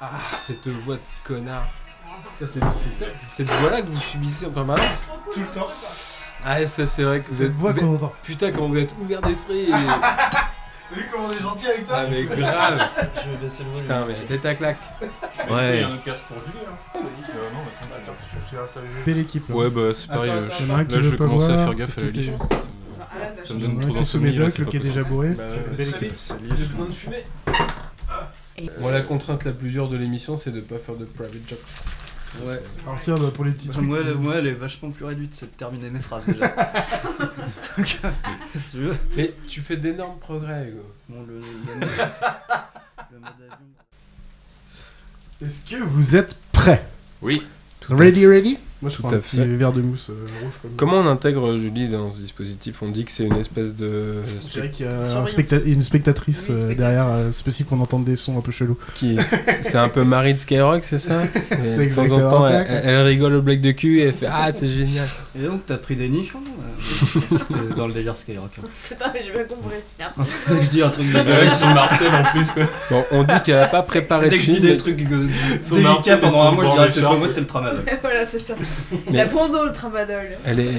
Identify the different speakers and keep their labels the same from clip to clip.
Speaker 1: Ah, cette voix de connard. C'est ça, cette voix-là que vous subissez en permanence
Speaker 2: Tout le temps.
Speaker 1: Ah, ça c'est vrai que vous
Speaker 2: cette
Speaker 1: êtes,
Speaker 2: voix
Speaker 1: vous
Speaker 2: qu'on entend.
Speaker 1: Putain, comment vous êtes ouvert d'esprit et-
Speaker 2: T'as vu comment on est gentil avec toi
Speaker 1: Ah, mais grave
Speaker 3: Je vais baisser le volume.
Speaker 1: Putain, mais la tête à claque
Speaker 3: Ouais.
Speaker 4: Il y a un autre casque pour Julie là.
Speaker 2: Belle équipe.
Speaker 4: Ouais, bah c'est pareil.
Speaker 1: Attends,
Speaker 4: euh, Là, je vais commencer à faire gaffe à la liche. Ça me donne trop d'insomnie. là,
Speaker 2: médoc, le qui est déjà bourré.
Speaker 3: Bah
Speaker 2: Belle équipe.
Speaker 1: J'ai besoin de fumer Bon, la contrainte la plus dure de l'émission, c'est de pas faire de private jokes.
Speaker 3: Ouais.
Speaker 2: Alors tiens, bah, pour les petits trucs.
Speaker 3: Moi, elle, moi, elle est vachement plus réduite, c'est de terminer mes phrases déjà. Donc, euh, si tu veux.
Speaker 1: Mais tu fais d'énormes progrès, Hugo.
Speaker 3: Bon, le, le, le mode- le mode avion.
Speaker 2: Est-ce que vous êtes prêts?
Speaker 4: Oui.
Speaker 2: Ready, ready? Moi, je
Speaker 1: Tout
Speaker 2: prends
Speaker 1: à
Speaker 2: un petit
Speaker 1: fait.
Speaker 2: verre de mousse euh, rouge comme
Speaker 1: Comment on intègre Julie dans ce dispositif? On dit que c'est une espèce de.
Speaker 2: Je dirais qu'il y a un
Speaker 5: Surveillance.
Speaker 2: specta- une spectatrice
Speaker 5: Oui,
Speaker 2: euh,
Speaker 5: spectatrice.
Speaker 2: derrière, euh, c'est possible qu'on entende des sons un peu chelous.
Speaker 1: qui C'est un peu Marie de Skyrock, c'est ça? Et De temps en
Speaker 2: exactement
Speaker 1: temps,
Speaker 2: ça,
Speaker 1: elle,
Speaker 2: quoi.
Speaker 1: elle rigole au blague de cul et elle fait Ah, c'est génial
Speaker 3: Et donc, t'as pris des nichons euh, C'était dans le délire Skyrock. hein.
Speaker 5: Putain, mais j'ai bien compris. Merci.
Speaker 3: C'est ça que je dis un truc de
Speaker 4: Ouais, ils sont Marcel en plus quoi.
Speaker 1: Bon, on dit qu'elle a pas préparé
Speaker 3: Dès
Speaker 1: de
Speaker 3: que je dis
Speaker 1: film.
Speaker 3: des trucs euh, délicats pendant un mois, je dirais c'est pas moi, c'est le tramadol.
Speaker 5: voilà, c'est ça.
Speaker 1: Mais-
Speaker 5: La Pondo, le tramadol.
Speaker 1: Elle est.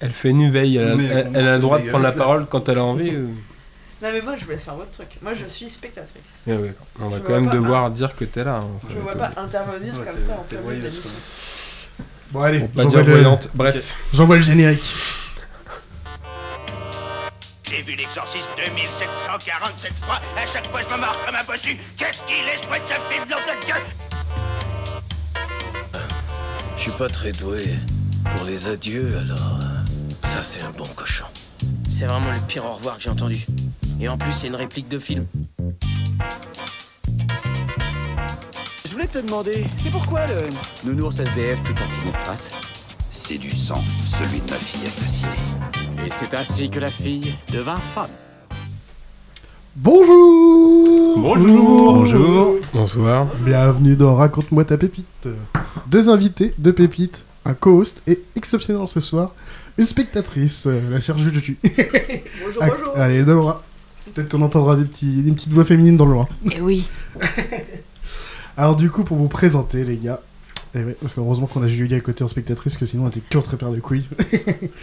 Speaker 1: Elle fait une veille, elle a,
Speaker 3: Mais
Speaker 1: elle- elle a le droit de prendre la parole quand elle a envie. ou-
Speaker 5: Non, mais moi, je vous laisse faire votre truc. Moi, je suis spectatrice.
Speaker 1: Eh ouais, on va
Speaker 5: Je
Speaker 1: quand même devoir dire que t'es là. hein,
Speaker 5: Je ne vois pas intervenir
Speaker 3: Ouais,
Speaker 5: comme ça en plein milieu de.
Speaker 2: Bon, allez,
Speaker 1: pas
Speaker 2: j'envoie
Speaker 1: dire
Speaker 2: le...
Speaker 1: voyante. Bref,
Speaker 2: j'envoie le générique.
Speaker 6: J'ai vu l'exorcisme 2747 fois. À chaque fois, je me marre comme un bossu. Qu'est-ce qu'il est chouette ce film, nom de Dieu?
Speaker 7: Suis pas très doué pour les adieux, alors euh, ça c'est un bon cochon.
Speaker 8: C'est vraiment le pire au revoir que j'ai entendu. Et en plus, c'est une réplique de film.
Speaker 9: Je voulais te demander, c'est pourquoi le nounours SDF tout parti de crasse
Speaker 6: C'est du sang, celui de ma fille assassinée.
Speaker 9: Et c'est ainsi que la fille devint femme.
Speaker 2: Bonjour
Speaker 4: Bonjour.
Speaker 3: Bonjour.
Speaker 1: bonsoir.
Speaker 2: Bienvenue dans Raconte-moi ta pépite. Deux invités, deux pépites, un co-host et exceptionnellement ce soir, une spectatrice, euh, la chère Juju.
Speaker 5: Bonjour, bonjour.
Speaker 2: Allez, de loin. Peut-être qu'on entendra des, petits, des petites voix féminines dans le loin.
Speaker 5: Eh oui.
Speaker 2: Alors du coup, pour vous présenter, les gars, eh ouais, parce qu'heureusement qu'on a Julie à côté en spectatrice, que sinon on était que très paire de couilles.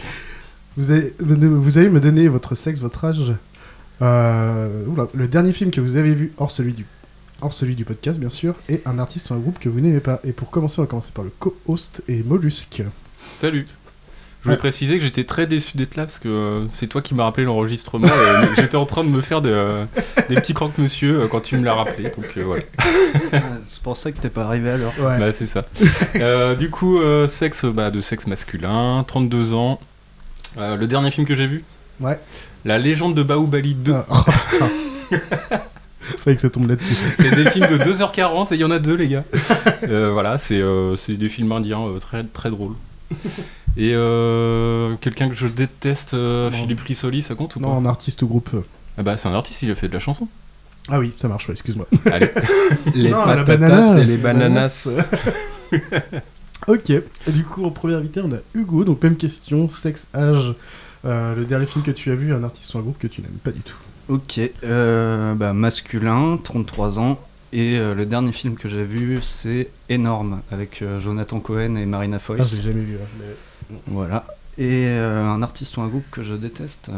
Speaker 2: vous, allez, vous allez me donner votre sexe, votre âge. Euh, oula, le dernier film que vous avez vu, hors celui du, hors celui du podcast bien sûr, et un artiste ou un groupe que vous n'aimez pas. Et pour commencer, on va commencer par le co-host et Mollusque.
Speaker 4: Salut. Je voulais
Speaker 2: Ouais.
Speaker 4: préciser que j'étais très déçu d'être là parce que euh, c'est toi qui m'as rappelé l'enregistrement. j'étais en train de me faire des, euh, des petits croque-monsieur euh, quand tu me l'as rappelé. Donc euh, voilà.
Speaker 3: Ouais, C'est pour ça que t'es pas arrivé à l'heure.
Speaker 2: Ouais.
Speaker 4: Bah, c'est ça. Euh, du coup, euh, sexe bah, de sexe masculin, 32 ans. Euh, le dernier film que j'ai vu?
Speaker 2: Ouais.
Speaker 4: La légende de Baoubali 2.
Speaker 2: Ah, oh putain. Fallait que ça tombe là-dessus.
Speaker 4: C'est des films de 2h40 et il y en a deux, les gars. Euh, voilà, c'est euh, c'est des films indiens euh, très, très drôles. Et euh, quelqu'un que je déteste, euh,
Speaker 2: Non.
Speaker 4: Philippe Risoli, ça compte ou pas
Speaker 2: Non, en artiste ou groupe. euh.
Speaker 4: Ah bah, c'est un artiste, il a fait de la chanson.
Speaker 2: Ah oui, ça marche, ouais, excuse-moi.
Speaker 4: Allez.
Speaker 1: Les
Speaker 2: Non, la
Speaker 1: patatas
Speaker 2: banana,
Speaker 1: et les bananas.
Speaker 2: ok, et du coup, en premier invité, on a Hugo, donc même question, sexe, âge. Euh, le dernier film que tu as vu, un artiste ou un groupe que tu n'aimes pas du tout.
Speaker 3: Ok, euh, bah, masculin, 33 ans. Et euh, le dernier film que j'ai vu, c'est Énorme, avec euh, Jonathan Cohen et Marina
Speaker 2: Ah,
Speaker 3: Foïs.
Speaker 2: je l'ai jamais vu. hein, mais-
Speaker 3: Voilà. Et euh, un artiste ou un groupe que je déteste,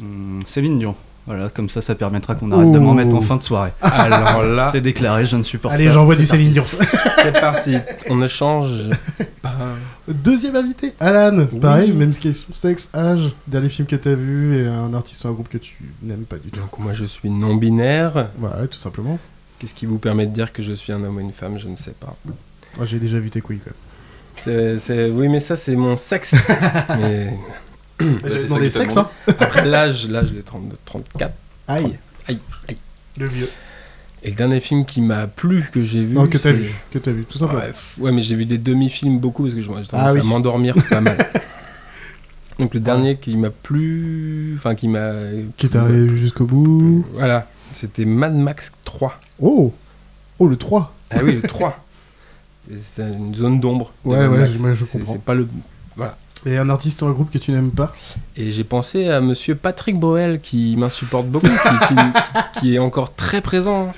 Speaker 3: hmm, Céline Dion. Voilà, comme ça, ça permettra qu'on arrête de m'en mettre en fin de soirée.
Speaker 1: Alors là,
Speaker 3: C'est déclaré, je ne supporte
Speaker 2: Allez,
Speaker 3: pas.
Speaker 2: j'envoie du Céline Dion.
Speaker 1: c'est parti. On échange.
Speaker 2: Deuxième invité, Alan.
Speaker 1: Oui.
Speaker 2: Pareil, même question, sexe, âge, dernier film que tu as vu et un artiste ou un groupe que tu n'aimes pas du tout.
Speaker 1: donc moi je suis non binaire.
Speaker 2: Ouais, tout simplement.
Speaker 1: Qu'est-ce qui vous permet de dire que je suis un homme ou une femme Je ne sais pas.
Speaker 2: Moi, j'ai déjà vu tes couilles quand
Speaker 1: Oui, mais ça c'est mon sexe. mais
Speaker 2: demandé
Speaker 4: t'a
Speaker 2: sexe,
Speaker 4: demandé.
Speaker 2: hein
Speaker 1: après l'âge, là je l'ai 32, 34.
Speaker 2: Aïe.
Speaker 1: Aïe, aïe.
Speaker 2: Le vieux.
Speaker 1: Et le dernier film qui m'a plu, que j'ai vu.
Speaker 2: Non, que t'as vu. Que t'as vu, tout simplement.
Speaker 1: Ouais, mais j'ai vu des demi-films beaucoup parce que je j'ai tendance
Speaker 2: Ah oui.
Speaker 1: à m'endormir pas mal. Donc le dernier qui m'a plu, enfin qui m'a,
Speaker 2: Qui est arrivé jusqu'au bout.
Speaker 1: voilà, c'était Mad Max 3.
Speaker 2: Oh Oh, le 3
Speaker 1: Ah oui, le 3. C'est- une zone d'ombre.
Speaker 2: Ouais, ouais, je- je comprends.
Speaker 1: C'est pas le.
Speaker 2: Et un artiste ou un groupe que tu n'aimes pas
Speaker 1: Et j'ai pensé à Monsieur Patrick Boel qui m'insupporte beaucoup, qui, qui- qui- qui est encore très présent.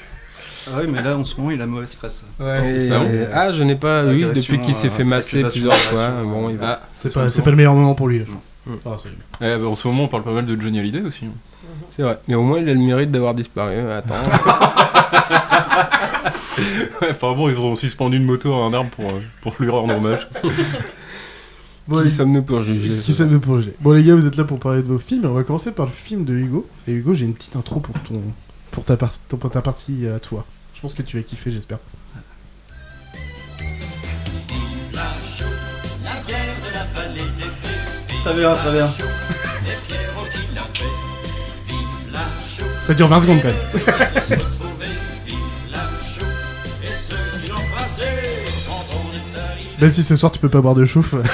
Speaker 3: Ah ouais, mais là en ce moment il a mauvaise presse.
Speaker 2: Ouais, c'est
Speaker 1: Et-
Speaker 2: ça.
Speaker 1: Ah, je n'ai pas. Oui, depuis qu'il s'est
Speaker 3: euh,
Speaker 1: fait masser plusieurs fois. Bon,
Speaker 3: euh,
Speaker 1: il va.
Speaker 4: Ah,
Speaker 2: C'est pas, le meilleur moment pour lui. là. Ah, c'est-
Speaker 4: Eh, bah, en ce moment, on parle pas mal de Johnny Hallyday aussi.
Speaker 1: C'est vrai. Mais au moins, il a le mérite d'avoir disparu. Attends.
Speaker 4: Ouais, apparemment, ils ont suspendu une moto à un arbre pour, euh, pour lui rendre hommage.
Speaker 2: Bon,
Speaker 1: Qui
Speaker 2: les-
Speaker 1: sommes-nous pour juger
Speaker 2: Qui sommes-nous pour juger Bon les gars, vous êtes là pour parler de vos films. et On va commencer par le film de Hugo. Et Hugo, j'ai une petite intro pour ton pour ta, par- pour ta partie à toi. Je pense que tu vas kiffer, j'espère.
Speaker 3: Très bien, très bien.
Speaker 2: Ça dure 20 secondes quand même. Même si ce soir tu peux pas boire de chouffe.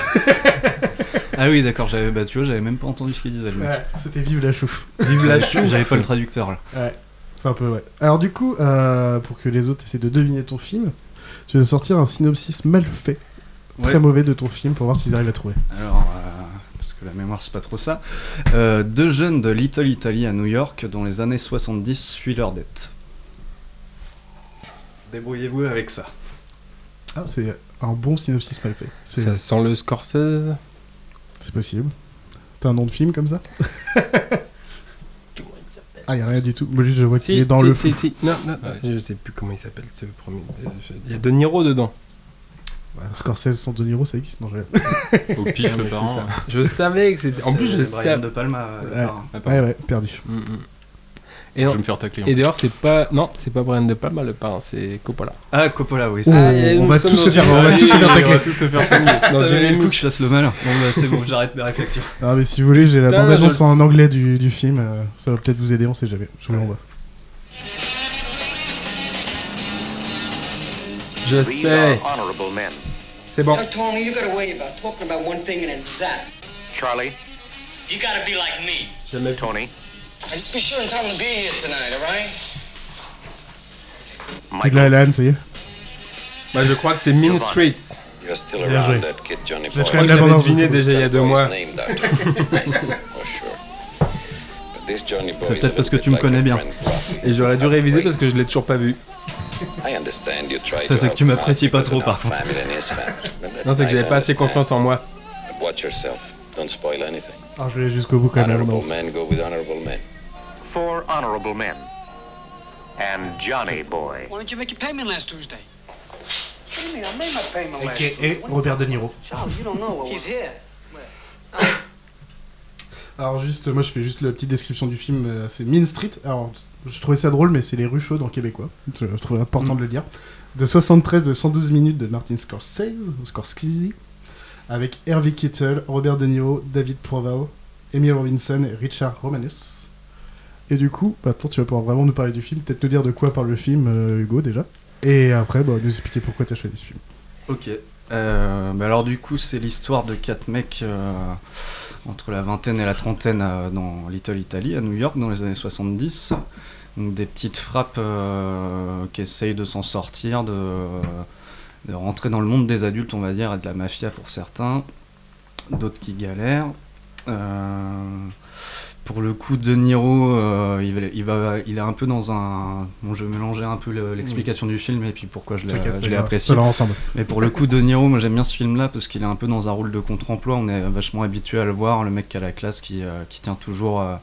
Speaker 3: Ah oui, d'accord, j'avais bah, tu vois, j'avais même pas entendu ce qu'il disait le mec.
Speaker 2: Ouais, c'était vive la chouffe.
Speaker 1: Vive la chouffe.
Speaker 3: J'avais pas le traducteur là.
Speaker 2: Ouais, c'est un peu ouais. Alors du coup, euh, pour que les autres essaient de deviner ton film, tu vas sortir un synopsis mal fait, très mauvais de ton film pour voir s'ils arrivent à trouver.
Speaker 3: Alors, euh, parce que la mémoire c'est pas trop ça. Euh, deux jeunes de Little Italy à New York dans les années 70 fuient leur dette. Débrouillez-vous avec ça.
Speaker 2: Ah, c'est un bon synopsis mal fait. C'est
Speaker 1: Ça sent le Scorsese.
Speaker 2: c'est possible. T'as un nom de film comme ça Ah, y a rien du tout. Moi, juste, je vois qu'il
Speaker 1: Si,
Speaker 2: est dans
Speaker 1: si,
Speaker 2: le
Speaker 1: si, si. Non, non, je sais plus comment il s'appelle ce premier. Il y a De Niro dedans.
Speaker 2: Ouais, Scorsese sans De Niro, ça existe, non je...
Speaker 4: Au pif,
Speaker 1: Non,
Speaker 4: le parent.
Speaker 1: Je savais que c'était. En plus, je
Speaker 3: C'est Brian
Speaker 1: sais.
Speaker 3: de Palma. euh,
Speaker 2: Ouais.
Speaker 4: Ah.
Speaker 2: Ouais, ouais, perdu.
Speaker 1: Mm, mm. Et,
Speaker 4: Je
Speaker 1: non-
Speaker 4: vais me faire tacler.
Speaker 1: et d'ailleurs, c'est pas. Non, c'est pas Brian De Palma le parrain, c'est Coppola.
Speaker 3: Ah, Coppola, oui. C'est ça.
Speaker 1: et
Speaker 2: on va tous se faire, on va tous se faire tacler.
Speaker 1: on va tous se faire
Speaker 3: valait le coup que je fasse le malin. Bon, bah, c'est bon, j'arrête mes réflexions.
Speaker 2: Ah, mais si vous voulez, j'ai la bande-annonce
Speaker 1: je
Speaker 2: en anglais du, du film. ça va peut-être vous aider, on sait jamais. Je vous l'envoie.
Speaker 1: Je sais.
Speaker 8: are honorable men.
Speaker 1: C'est bon.
Speaker 10: Now, Tony, you gotta worry about talking about one thing and then zap.
Speaker 8: Charlie,
Speaker 10: You gotta be like me.
Speaker 1: Jamais vu.
Speaker 8: Tony,
Speaker 10: Just be sure and tell him to be here tonight, all right?
Speaker 2: Alan, ça y est
Speaker 1: Moi, je crois que c'est Mean. Streets.
Speaker 6: You're still
Speaker 2: Bien joué.
Speaker 6: around that kid, Johnny
Speaker 2: Je
Speaker 1: crois que je
Speaker 2: la
Speaker 1: l'avais deviné déjà il y a deux mois.
Speaker 6: name, Doctor. for sure. But this Johnny Boy
Speaker 3: C'est
Speaker 6: is a
Speaker 3: peut-être parce que
Speaker 6: little
Speaker 3: tu me
Speaker 6: bit
Speaker 3: connais bien.
Speaker 6: friend.
Speaker 1: Et j'aurais dû réviser parce que je l'ai toujours pas vu.
Speaker 6: I understand you try
Speaker 3: Ça,
Speaker 6: to
Speaker 3: c'est que tu
Speaker 6: help
Speaker 3: m'apprécies pas trop, par contre.
Speaker 6: family and his family. But that's
Speaker 1: Non, c'est que
Speaker 6: nice,
Speaker 1: j'avais
Speaker 6: I
Speaker 1: pas assez
Speaker 6: understand.
Speaker 1: confiance en moi.
Speaker 6: But watch yourself. Don't spoil anything.
Speaker 2: Alors, je vais aller jusqu'au bout quand même.
Speaker 6: Honorable
Speaker 2: non.
Speaker 6: men go with honorable men.
Speaker 8: Four honorable men. And Johnny Boy.
Speaker 10: Why didn't you make your payment last Tuesday?
Speaker 9: What do you mean? I made my payment last
Speaker 2: Ok,
Speaker 9: week.
Speaker 2: et Robert De Niro.
Speaker 9: Charles, you don't know what
Speaker 10: He's here.
Speaker 2: Alors juste, moi je fais juste la petite description du film, euh, c'est Mean Street. Alors je trouvais ça drôle, mais c'est les rues chaudes en québécois. Je, je trouvais important de le dire. De 73 de 112 minutes de Martin Scorsese, ou Scorsese, avec Hervé Kittel, Robert De Niro, David Proval, Emile Robinson et Richard Romanus. Et du coup, maintenant tu vas pouvoir vraiment nous parler du film, peut-être nous dire de quoi parle le film, euh, Hugo déjà. Et après, bah, nous expliquer pourquoi tu as choisi ce film.
Speaker 3: Ok. Euh, bah alors du coup, c'est l'histoire de quatre mecs euh, entre la vingtaine et la trentaine dans Little Italy, à New York, dans les années 70. Donc des petites frappes qui essayent de s'en sortir, de, de rentrer dans le monde des adultes, on va dire, et de la mafia pour certains. D'autres qui galèrent. Euh, pour le coup, De Niro, euh, il, va, il, va- il est un peu dans un... Bon, je vais mélanger un peu le- l'explication du film et puis pourquoi je l'ai apprécié.
Speaker 2: ensemble.
Speaker 3: Mais pour le coup, De Niro, moi j'aime bien ce film-là parce qu'il est un peu dans un rôle de contre-emploi. On est vachement habitué à le voir, le mec qui a la classe, qui, euh, qui tient toujours, euh,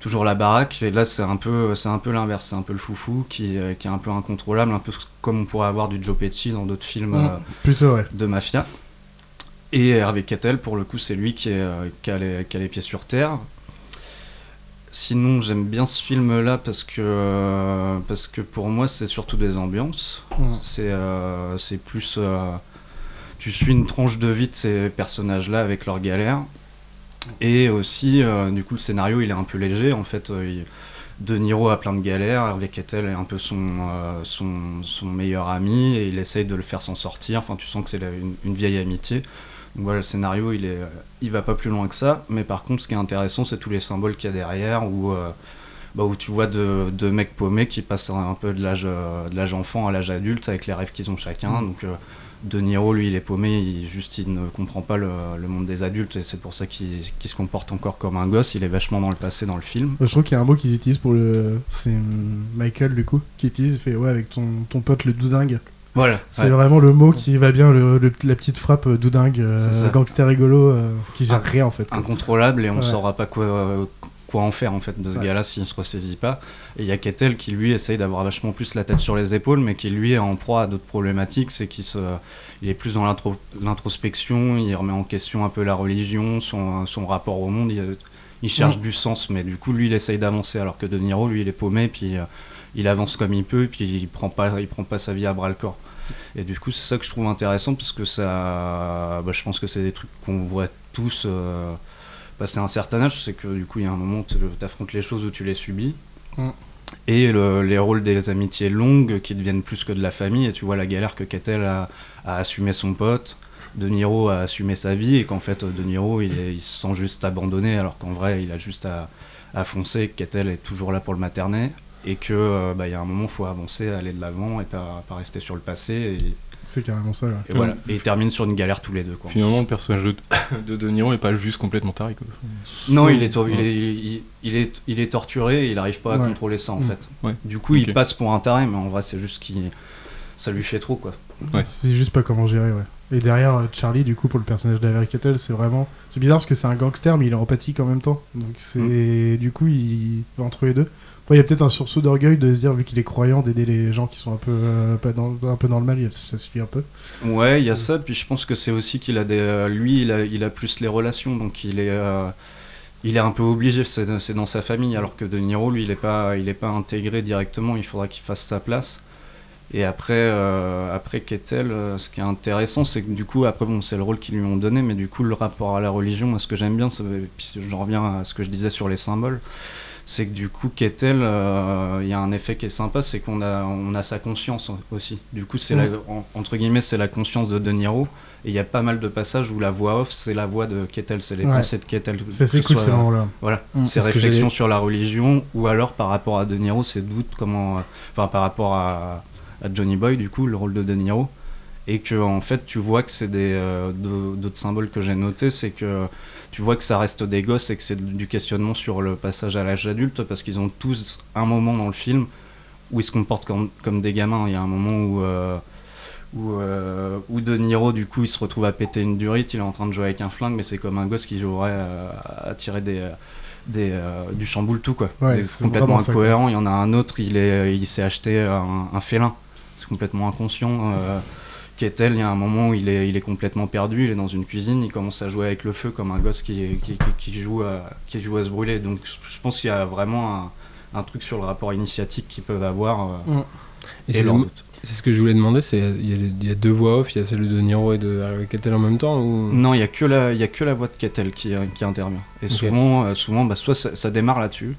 Speaker 3: toujours la baraque. Et là, c'est un peu, c'est un peu l'inverse. C'est un peu le foufou qui, qui est un peu incontrôlable, un peu comme on pourrait avoir du Joe Pesci dans d'autres films
Speaker 2: Mm.
Speaker 3: euh,
Speaker 2: Plutôt, ouais.
Speaker 3: de mafia. Et Hervé Kettel, pour le coup, c'est lui qui, est, qui, a les, qui a les pieds sur terre. Sinon, j'aime bien ce film-là parce que, euh, parce que pour moi, c'est surtout des ambiances. C'est euh, c'est plus. euh, tu suis une tranche de vie de ces personnages-là avec leurs galères. Et aussi, du coup, le scénario, il est un peu léger. En fait, il- De Niro a plein de galères. Hervé Kettel est un peu son, son, son meilleur ami et il essaye de le faire s'en sortir. Enfin, tu sens que c'est une vieille amitié. Donc voilà, le scénario, il, est, il va pas plus loin que ça. Mais par contre, ce qui est intéressant, c'est tous les symboles qu'il y a derrière où, euh, bah, où tu vois deux, mecs paumés qui passent un, un peu de l'âge euh, de l'âge enfant à l'âge adulte avec les rêves qu'ils ont chacun.
Speaker 2: Mm.
Speaker 3: Donc euh, De Niro, lui, il est paumé, il, juste il ne comprend pas le, le monde des adultes et c'est pour ça qu'il qu'il se comporte encore comme un gosse. Il est vachement dans le passé dans le film.
Speaker 2: Je trouve qu'il y a un mot qu'ils utilisent pour le. C'est Michael, du coup, qui utilise, il fait ouais, avec ton, ton pote le doudingue.
Speaker 3: Voilà.
Speaker 2: C'est
Speaker 3: ouais.
Speaker 2: vraiment le mot qui va bien, le, le- la petite frappe euh, doudingue, euh, gangster rigolo, euh, qui gère rien en fait. quoi.
Speaker 3: incontrôlable et on ne
Speaker 2: Ouais.
Speaker 3: saura pas quoi, euh, quoi en faire en fait de ce
Speaker 2: Ouais.
Speaker 3: gars-là s'il se ressaisit pas. Et il y a Kettel qui lui essaye d'avoir vachement plus la tête sur les épaules, mais qui lui est en proie à d'autres problématiques, c'est qu'il se, il est plus dans l'intro- l'introspection, il remet en question un peu la religion, son, son rapport au monde, il, il cherche du sens, mais du coup lui il essaye d'avancer, alors que De Niro lui il est paumé, puis il avance comme il peut, puis il prend pas, il prend pas sa vie à bras le corps. Et du coup, c'est ça que je trouve intéressant parce que ça, bah, je pense que c'est des trucs qu'on voit tous euh, passer un certain âge. C'est que du coup, il y a un moment où tu affrontes les choses où tu les subis.
Speaker 2: Mm.
Speaker 3: Et le- les rôles des amitiés longues qui deviennent plus que de la famille. Et tu vois la galère que Kettel a, a assumé son pote. De Niro a assumé sa vie et qu'en fait, De Niro, il, est- il se sent juste abandonné alors qu'en vrai, il a juste à, à foncer. et Kettel est toujours là pour le materner. Et que euh, bah, il y a un moment, il faut avancer, aller de l'avant et pas, pas rester sur le passé. Et,
Speaker 2: C'est carrément ça. ouais.
Speaker 3: et voilà. Et ils terminent sur une galère tous les deux. Quoi.
Speaker 4: Finalement, le personnage de, de De Niro est pas juste complètement taré. Quoi.
Speaker 3: Non, il est,
Speaker 4: Ouais.
Speaker 3: il, est, il, il est, il est torturé et il n'arrive pas à
Speaker 2: Ouais.
Speaker 3: contrôler ça en
Speaker 2: Mm.
Speaker 3: fait.
Speaker 4: Ouais.
Speaker 3: Du coup, il passe pour un taré, mais en vrai, c'est juste qu'il. Ça lui fait trop quoi.
Speaker 4: Ouais.
Speaker 2: C'est juste pas comment gérer, ouais. Et derrière, euh, Charlie, du coup, pour le personnage d'Avery Kettel, c'est vraiment. C'est bizarre parce que c'est un gangster, mais il est empathique en même temps. Donc c'est.
Speaker 3: Mm.
Speaker 2: Du coup, il. Entre les deux. Il y a peut-être un sursaut d'orgueil de se dire, vu qu'il est croyant, d'aider les gens qui sont un peu, euh, pas dans, un peu dans le mal, ça suffit un peu.
Speaker 3: Ouais, il y a ça, puis je pense que c'est aussi qu'il a des. euh, lui, il a, il a plus les relations, donc il est. euh, il est un peu obligé, c'est dans sa famille, alors que De Niro, lui, il est pas, pas intégré directement, il faudra qu'il fasse sa place. Et après, euh, après Kettel, euh, ce qui est intéressant, c'est que du coup, après, bon, c'est le rôle qu'ils lui ont donné, mais du coup, le rapport à la religion, ce que j'aime bien, puis j'en reviens à ce que je disais sur les symboles, c'est que du coup, Kettel, euh, il y a un effet qui est sympa, c'est qu'on a, on a sa conscience aussi. Du coup, c'est
Speaker 2: Mm.
Speaker 3: la- en- entre guillemets, c'est la conscience de De Niro. Et il y a pas mal de passages où la voix off, c'est la voix de Kettel, c'est les
Speaker 2: Ouais.
Speaker 3: pensées de Kettel.
Speaker 2: Cool
Speaker 3: soit-
Speaker 2: ces moments-là.
Speaker 3: Voilà,
Speaker 2: Mm. ce que
Speaker 3: réflexions sur la religion, ou alors par rapport à De Niro, ses doutes, comment, euh, enfin par rapport à, à Johnny Boy, du coup, le rôle de De Niro, et que en fait, tu vois que c'est des euh, d'autres symboles que j'ai notés, c'est que tu vois que ça reste des gosses et que c'est du questionnement sur le passage à l'âge adulte, parce qu'ils ont tous un moment dans le film où ils se comportent comme, comme des gamins. Il y a un moment où euh, où, euh, où De Niro, du coup, il se retrouve à péter une durite, il est en train de jouer avec un flingue, mais c'est comme un gosse qui jouerait euh, à tirer des, des, euh, du chamboule tout, quoi.
Speaker 2: Ouais, c'est
Speaker 3: complètement incohérent. Il y en a un autre, il est, il s'est acheté un, un félin. C'est complètement inconscient. Euh, Kettel, il y a un moment où il est, il est complètement perdu, il est dans une cuisine, il commence à jouer avec le feu comme un gosse qui, qui, qui- qui joue, à, qui joue à se brûler. Donc je pense qu'il y a vraiment un, un truc sur le rapport initiatique qu'ils peuvent avoir. euh,
Speaker 2: Mm.
Speaker 1: Et
Speaker 3: et
Speaker 1: c'est
Speaker 3: leur
Speaker 1: le-
Speaker 3: doute.
Speaker 1: c'est ce que je voulais demander, c'est il y, a y deux voix off, il y a celle de Niro et de Harvey Keitel en même temps ou...
Speaker 3: Non, il n'y a, que la- y a que la voix de Kettel qui, euh, qui intervient. Et souvent, euh, souvent bah, soit ça, ça démarre là-dessus,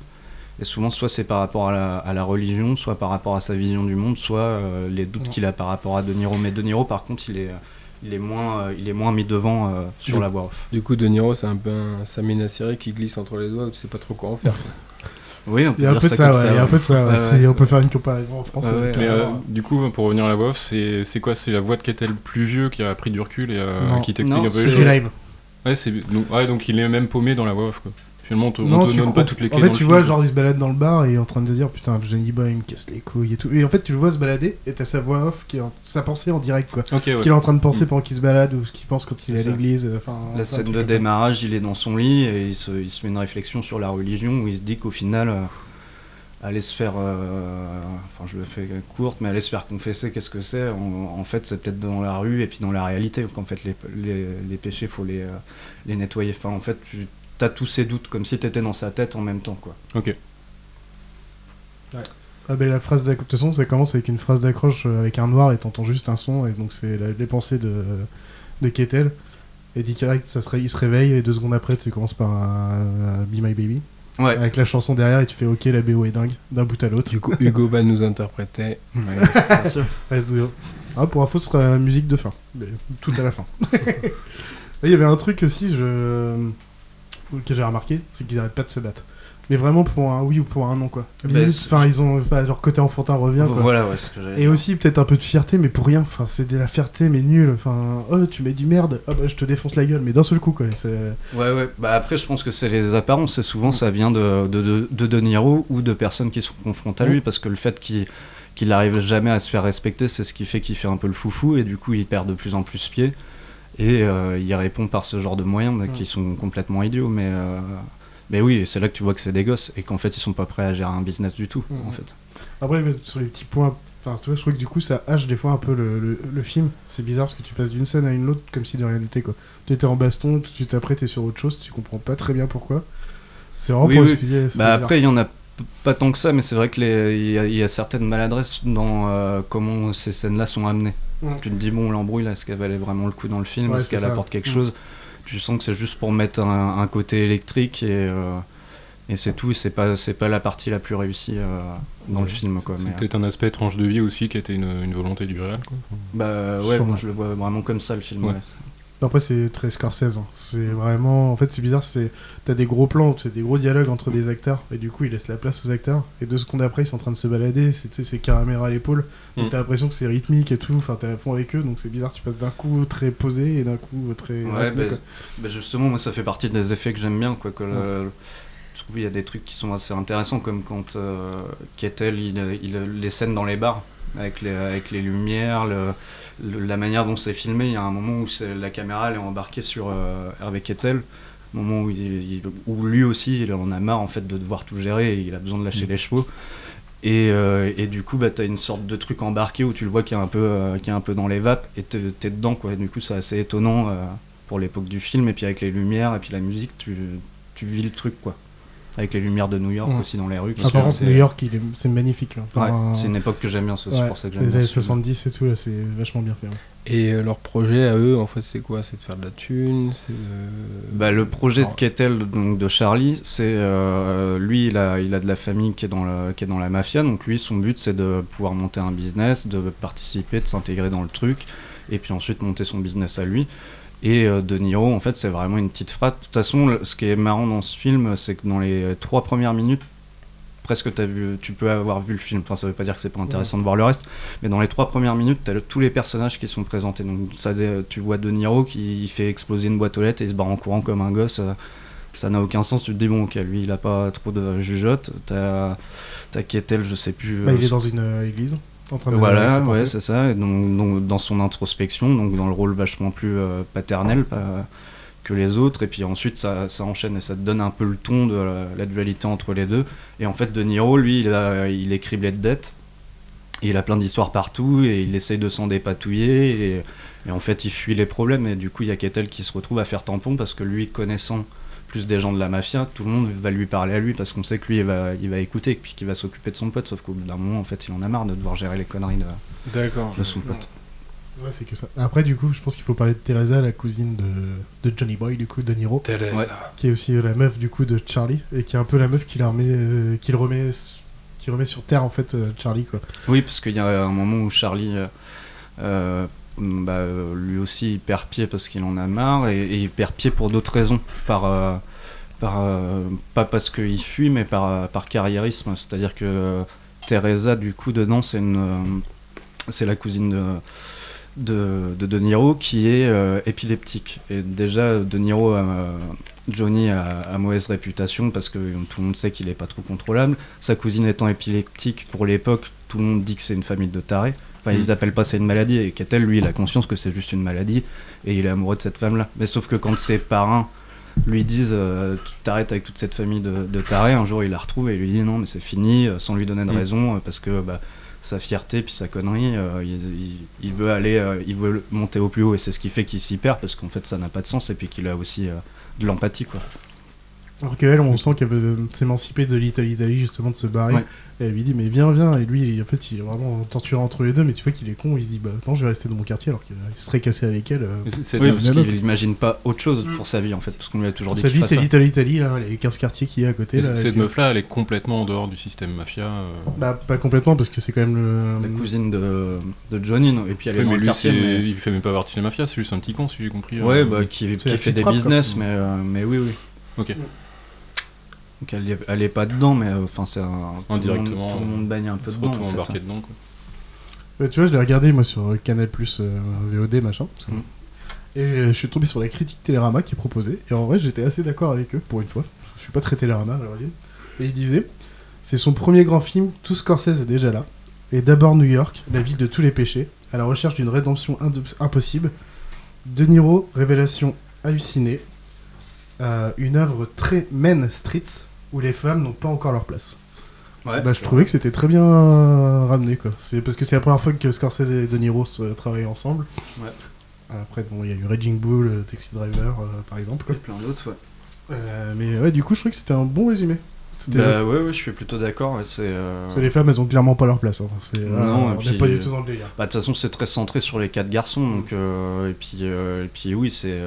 Speaker 3: et souvent, soit c'est par rapport à la, à la religion, soit par rapport à sa vision du monde, soit euh, les doutes
Speaker 2: Ouais.
Speaker 3: qu'il a par rapport à De Niro. Mais De Niro, par contre, il est, il est, moins, euh, il est moins mis devant euh, sur
Speaker 1: Du-
Speaker 3: la voix off.
Speaker 1: Du coup, De Niro, c'est un peu un Samina Seri qui glisse entre les doigts, où tu sais pas trop quoi en faire.
Speaker 3: Oui, on peut
Speaker 2: Il y a un
Speaker 3: dire
Speaker 2: peu de
Speaker 3: ça
Speaker 2: ça,
Speaker 3: comme
Speaker 2: ouais,
Speaker 3: ça.
Speaker 2: il y a un peu de ça. ouais.
Speaker 3: Ouais,
Speaker 2: Si
Speaker 3: ouais.
Speaker 2: on peut faire une comparaison en France.
Speaker 3: Ouais, ouais.
Speaker 4: Mais euh, du coup, pour revenir à la voix off, c'est c'est quoi? C'est la voix de Kettel plus vieux qui a pris du recul et euh, qui t'explique un peu
Speaker 2: c'est
Speaker 4: les
Speaker 2: du
Speaker 4: choses?
Speaker 2: Live.
Speaker 4: Ouais, c'est donc, ouais, donc il est même paumé dans la voix off. Quoi. Finalement, on te, on
Speaker 2: Non,
Speaker 4: te
Speaker 2: tu
Speaker 4: donne pas
Speaker 2: comprends-
Speaker 4: toutes les clés.
Speaker 2: En fait, tu vois, genre, il se balade dans le bar et il est en train de te dire Putain, Johnny Boy, il me casse les couilles et tout. Et en fait, tu le vois se balader et t'as sa voix off qui est en- sa pensée en direct, quoi.
Speaker 4: Ok,
Speaker 2: Ce
Speaker 4: ouais.
Speaker 2: qu'il est en train de penser
Speaker 4: Mm.
Speaker 2: pendant qu'il se balade ou ce qu'il pense quand il est à l'église. euh, Enfin,
Speaker 3: La scène de démarrage, il est dans son lit et il se, il se met une réflexion sur la religion où il se dit qu'au final, euh, aller se faire, euh, enfin je le fais courte, mais aller se faire confesser, qu'est-ce que c'est? En, en fait, c'est peut-être dans la rue et puis dans la réalité qu'en fait les, les, les péchés, faut les, euh, les nettoyer. Enfin, en fait, tu as tous ces doutes comme si tu étais dans sa tête en même temps, quoi.
Speaker 4: Ok.
Speaker 2: Ah, ben, la phrase d'accroche, de toute façon, ça commence avec une phrase d'accroche euh, avec un noir et t'entends juste un son, et donc c'est la- les pensées de, de Kettel. Et dit direct, ça se ré- il se réveille, et deux secondes après, tu commences par euh, Be My Baby.
Speaker 3: Ouais.
Speaker 2: Avec la chanson derrière, et tu fais Ok, la BO est dingue, d'un bout à l'autre.
Speaker 1: Du coup, Hugo va nous interpréter.
Speaker 3: Bien sûr.
Speaker 2: Let's go. Ah, pour info, ce sera la musique de fin. Mais tout à la fin. Il y avait un truc aussi je... que j'ai remarqué, c'est qu'ils arrêtent pas de se battre. mais vraiment pour un oui ou pour un non quoi.
Speaker 3: Bah,
Speaker 2: Enfin, ils ont enfin, leur côté enfantin revient quoi.
Speaker 3: Voilà, ouais, ce que
Speaker 2: Et
Speaker 3: dire.
Speaker 2: aussi peut-être un peu de fierté, mais pour rien. Enfin, c'est de la fierté, mais nulle. Enfin, oh, tu mets du merde, oh, bah, je te défonce la gueule, mais d'un seul coup quoi. C'est...
Speaker 3: Ouais, ouais. Bah après, je pense que c'est les apparences, et souvent ça vient de, de, de, de De Niro ou de personnes qui sont confrontées à lui, parce que le fait qu'il qu'il n'arrive jamais à se faire respecter, c'est ce qui fait qu'il fait un peu le foufou, et du coup il perd de plus en plus pied, et euh, il répond par ce genre de moyens bah, qui sont complètement idiots, mais, euh, mais oui, c'est là que tu vois que c'est des gosses, et qu'en fait ils sont pas prêts à gérer un business du tout, en fait.
Speaker 2: Après, mais sur les petits points. Enfin, tu vois, je trouve que du coup, ça hache des fois un peu le, le, le film. C'est bizarre parce que tu passes d'une scène à une autre comme si de rien n'était quoi. Tu étais en baston, tout de suite après, t'es sur autre chose, tu comprends pas très bien pourquoi. C'est vraiment
Speaker 3: Oui,
Speaker 2: pour
Speaker 3: oui.
Speaker 2: expliquer. c'est
Speaker 3: Bah après, il y en a pas tant que ça, mais c'est vrai que les- il y, y a certaines maladresses dans euh, comment ces scènes-là sont amenées.
Speaker 2: Ouais.
Speaker 3: Tu te dis, bon, l'embrouille, là, est-ce qu'elle valait vraiment le coup dans le film
Speaker 2: Ouais,
Speaker 3: Est-ce qu'elle apporte quelque
Speaker 2: Mm.
Speaker 3: chose? Tu sens que c'est juste pour mettre un, un côté électrique et, euh, et c'est tout. C'est pas, c'est pas la partie la plus réussie euh, dans le film, quoi.
Speaker 4: C'est peut-être un aspect tranche de vie aussi qui a été une, une volonté du réel. Quoi.
Speaker 3: Bah ouais, moi je le vois vraiment comme ça, le film.
Speaker 4: Ouais.
Speaker 3: Ouais.
Speaker 2: Après, c'est très Scorsese. hein. C'est vraiment. En fait, c'est bizarre. C'est t'as des gros plans, c'est des gros dialogues entre des acteurs, et du coup, il laisse la place aux acteurs. Et deux secondes après, ils sont en train de se balader. C'est c'est caméra à l'épaule. Donc
Speaker 4: Mm.
Speaker 2: t'as l'impression que c'est rythmique et tout. Enfin, t'es à fond avec eux. Donc c'est bizarre. Tu passes d'un coup très posé et d'un coup très.
Speaker 3: Ouais, bah, bah, justement, moi, ça fait partie des effets que j'aime bien. Quoi, que je trouve qu'il y a des trucs qui sont assez intéressants, comme quand euh, Kettel, il, il- les scènes dans les bars, avec les, avec les lumières, le- le- la manière dont c'est filmé. Il y a un moment où la caméra elle est embarquée sur euh, Hervé Kettel, moment où, il, où lui aussi, il en a marre en fait, de devoir tout gérer et il a besoin de lâcher les chevaux. Et, euh, et du coup, bah, tu as une sorte de truc embarqué où tu le vois qui est un peu, euh, qui est un peu dans les vapes et t'es es dedans. Quoi. Et du coup, c'est assez étonnant euh, pour l'époque du film. Et puis avec les lumières et puis la musique, tu, tu vis le truc. quoi. Avec les lumières de New York aussi dans les rues.
Speaker 2: Ah, par contre,
Speaker 3: c'est-
Speaker 2: New York, il est- c'est magnifique.
Speaker 3: Ouais, c'est une époque que j'aime bien, c'est aussi
Speaker 2: ouais,
Speaker 3: pour ça que j'aime
Speaker 2: Les années
Speaker 3: ce film.
Speaker 2: 70 et tout, là, c'est vachement bien fait.
Speaker 1: Et euh, leur projet à eux, en fait, c'est quoi? C'est de faire de la thune de-
Speaker 3: Bah, le projet de Kettel, donc de Charlie, c'est euh, lui, il a, il a de la famille qui est, dans la, qui est dans la mafia, donc lui, son but, c'est de pouvoir monter un business, de participer, de s'intégrer dans le truc, et puis ensuite monter son business à lui. Et euh, De Niro, en fait, c'est vraiment une petite phrase. De toute façon, ce qui est marrant dans ce film, c'est que dans les trois premières minutes, presque as vu, tu peux avoir vu le film. Enfin, ça veut pas dire que c'est pas intéressant de voir le reste, mais dans les trois premières minutes, tu as tous les personnages qui sont présentés. Donc, ça, tu vois De Niro qui fait exploser une boîte aux lettres et il se barre en courant comme un gosse. euh, Ça n'a aucun sens. Tu te dis, bon, ok, lui, il a pas trop de jugeote. T'as as Kettel, je sais plus.
Speaker 2: Bah,
Speaker 3: euh,
Speaker 2: il est dans une euh, église. En train de
Speaker 3: voilà, ouais, c'est ça. Donc, donc, dans son introspection, donc dans le rôle vachement plus euh, paternel pas- que les autres. Et puis ensuite, ça, ça enchaîne et ça te donne un peu le ton de la, la dualité entre les deux. Et en fait, De Niro, lui, il, a- il est criblé de dettes. Et il a plein d'histoires partout et il essaye de s'en dépatouiller. Et, et en fait, il fuit les problèmes. Et du coup, il y a Kettel qui se retrouve à faire tampon parce que lui, connaissant plus des gens de la mafia, tout le monde va lui parler à lui parce qu'on sait que lui, il va, il va écouter et puis qu'il va s'occuper de son pote. Sauf qu'au bout d'un moment, en fait, il en a marre de devoir gérer les conneries de, son pote.
Speaker 2: Ouais, c'est que ça. Après, du coup, je pense qu'il faut parler de Teresa, la cousine de, de Johnny Boy, du coup, de Niro.
Speaker 1: Teresa.
Speaker 3: Ouais.
Speaker 2: Qui est aussi euh, la meuf, du coup, de Charlie. Et qui est un peu la meuf qui, la remet, euh, qui le remet, qui remet sur terre, en fait, euh, Charlie, quoi.
Speaker 3: Oui, parce qu'il y a un moment où Charlie, euh, bah, euh, lui aussi, il perd pied parce qu'il en a marre et, et il perd pied pour d'autres raisons. Par, euh, euh, pas parce qu'il fuit, mais par, euh, par carriérisme. C'est-à-dire que Teresa, du coup, dedans, c'est une, la cousine de. De, de Niro qui est épileptique et déjà De Niro Johnny a, a mauvaise réputation parce que tout le monde sait qu'il est pas trop contrôlable sa cousine étant épileptique pour l'époque tout le monde dit que c'est une famille de tarés enfin
Speaker 4: Mm.
Speaker 3: ils appellent pas ça une maladie et Kettel lui il a conscience que c'est juste une maladie et il est amoureux de cette femme là mais sauf que quand ses parents lui disent euh, t'arrêtes avec toute cette famille de, de tarés un jour il la retrouve et il lui dit non mais c'est fini euh, sans lui donner de
Speaker 4: Mm.
Speaker 3: raison euh, parce que bah, sa fierté puis sa connerie euh, il, il- il veut aller euh, il veut monter au plus haut et c'est ce qui fait qu'il s'y perd parce qu'en fait ça n'a pas de sens et puis qu'il a aussi de l'empathie quoi
Speaker 2: Alors qu'elle, on sent qu'elle veut s'émanciper de Little Italy, justement, de se barrer.
Speaker 3: Ouais.
Speaker 2: Et elle lui dit, mais viens, viens. Et lui, il- en fait, il est vraiment torturé entre les deux, mais tu vois qu'il est con. Il se dit, bah non, je vais rester dans mon quartier, alors qu'il serait cassé avec elle. euh,
Speaker 4: c'est-
Speaker 3: oui parce qu'il n'imagine pas autre chose
Speaker 2: Mm.
Speaker 3: pour sa vie en fait parce qu'on lui a toujours dit
Speaker 2: Sa vie, c'est
Speaker 3: ça.
Speaker 2: Little Italy, là, les 15 quartiers qu'il y a à côté. Là,
Speaker 4: Cette meuf-là, elle est complètement en dehors du système mafia. euh.
Speaker 2: Bah, pas complètement, parce que c'est quand même le.
Speaker 3: la cousine de, de Johnny non et puis elle est
Speaker 4: Oui,
Speaker 3: dans
Speaker 4: mais
Speaker 3: le
Speaker 4: lui,
Speaker 3: quartier mais-
Speaker 4: il fait même pas partie de la mafia, c'est juste un petit con, si j'ai compris.
Speaker 3: ouais
Speaker 4: euh.
Speaker 3: bah qui, qui fait des business mais, euh, mais oui oui
Speaker 4: Ok.
Speaker 3: Donc elle, est- elle est pas dedans, mais euh, enfin c'est un. tout le monde-
Speaker 4: Indirectement,
Speaker 3: Tout le monde baigne un peu dedans.
Speaker 4: retrouve
Speaker 3: en fait,
Speaker 4: embarqué
Speaker 3: hein.
Speaker 4: dedans. Quoi.
Speaker 2: Ouais, tu vois, je l'ai regardé moi sur Canal Plus VOD machin. que-
Speaker 3: Mm.
Speaker 2: Et euh, je suis tombé sur la critique Télérama qui proposait. Et en vrai, j'étais assez d'accord avec eux pour une fois. Je suis pas très Télérama à l'origine. Et il disait c'est son premier grand film, tout Scorsese est déjà là. Et d'abord New York, la ville de tous les péchés, à la recherche d'une rédemption impossible. De Niro, révélation hallucinée. Euh, une œuvre très Main Streets où les femmes n'ont pas encore leur place.
Speaker 3: Ouais,
Speaker 2: Bah, je trouvais que c'était très bien ramené quoi. C'est parce que c'est la première fois que Scorsese et De Niro travaillent ensemble.
Speaker 3: Ouais.
Speaker 2: Après bon, il y a eu Raging Bull, euh, Taxi Driver euh, par exemple. quoi.
Speaker 3: Et plein d'autres, ouais.
Speaker 2: Euh, mais ouais, du coup, je trouvais que c'était un bon résumé.
Speaker 3: Bah ouais, ouais, je suis plutôt d'accord. C'est. euh,
Speaker 2: parce que les femmes, elles ont clairement pas leur place. hein. C'est-
Speaker 3: Non,
Speaker 2: ah, on n'est pas du tout dans le délire.
Speaker 3: Bah, de toute façon, c'est très centré sur les quatre garçons, donc euh, et puis et puis oui, c'est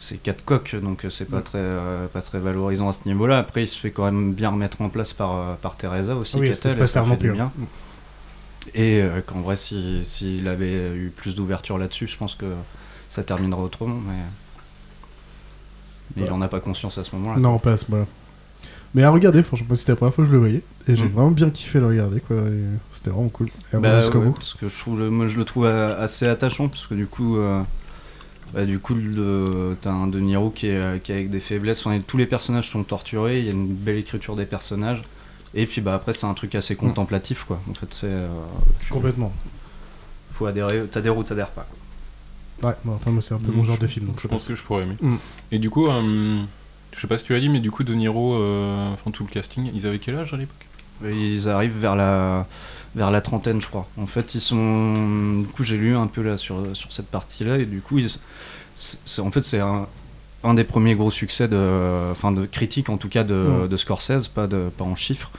Speaker 3: c'est quatre coques, donc euh, c'est pas
Speaker 2: Mm.
Speaker 3: très euh, pas très valorisant à ce niveau-là. Après, il se fait quand même bien remettre en place par euh, par Teresa aussi,
Speaker 2: Oui,
Speaker 3: Kettel,
Speaker 2: ça se
Speaker 3: et ça fait
Speaker 2: plus.
Speaker 3: bien.
Speaker 2: hein.
Speaker 3: Et euh, qu'en vrai, si s'il avait eu plus d'ouverture là-dessus, je pense que ça terminerait autrement, mais mais il en a pas conscience à ce moment-là.
Speaker 2: Non, pas à ce moment-là. Mais à regarder, franchement, c'était la première fois que je le voyais. Et j'ai
Speaker 3: Mm.
Speaker 2: vraiment bien kiffé le regarder, quoi. C'était vraiment cool. Et
Speaker 3: Bah,
Speaker 2: jusqu'au
Speaker 3: ouais,
Speaker 2: bout.
Speaker 3: Parce que je trouve, le- moi je le trouve assez attachant parce que du coup, euh, bah, du coup, le- t'as un De Niro qui est, euh, qui est avec des faiblesses. Enfin, tous les personnages sont torturés. Il y a une belle écriture des personnages. Et puis bah après c'est un truc assez contemplatif quoi. En fait c'est euh,
Speaker 2: Complètement.
Speaker 3: faut adhérer, t'adhères ou t'adhères pas. quoi.
Speaker 2: Ouais, bon, enfin, moi, c'est un peu
Speaker 4: Mm,
Speaker 2: mon genre
Speaker 4: je-
Speaker 2: de film. Donc
Speaker 4: je pense que je pourrais aimer.
Speaker 2: Mm.
Speaker 4: Et du coup, euh, je sais pas si tu l'as dit, mais du coup, De Niro, euh, enfin tout le casting, ils avaient quel âge à l'époque?
Speaker 3: Ils arrivent vers la vers la trentaine je crois. En fait ils sont du coup j'ai lu un peu là sur sur cette partie là et du coup ils c'est en fait c'est un un des premiers gros succès de, enfin de critique en tout cas de, de Scorsese, pas, de, pas en chiffres.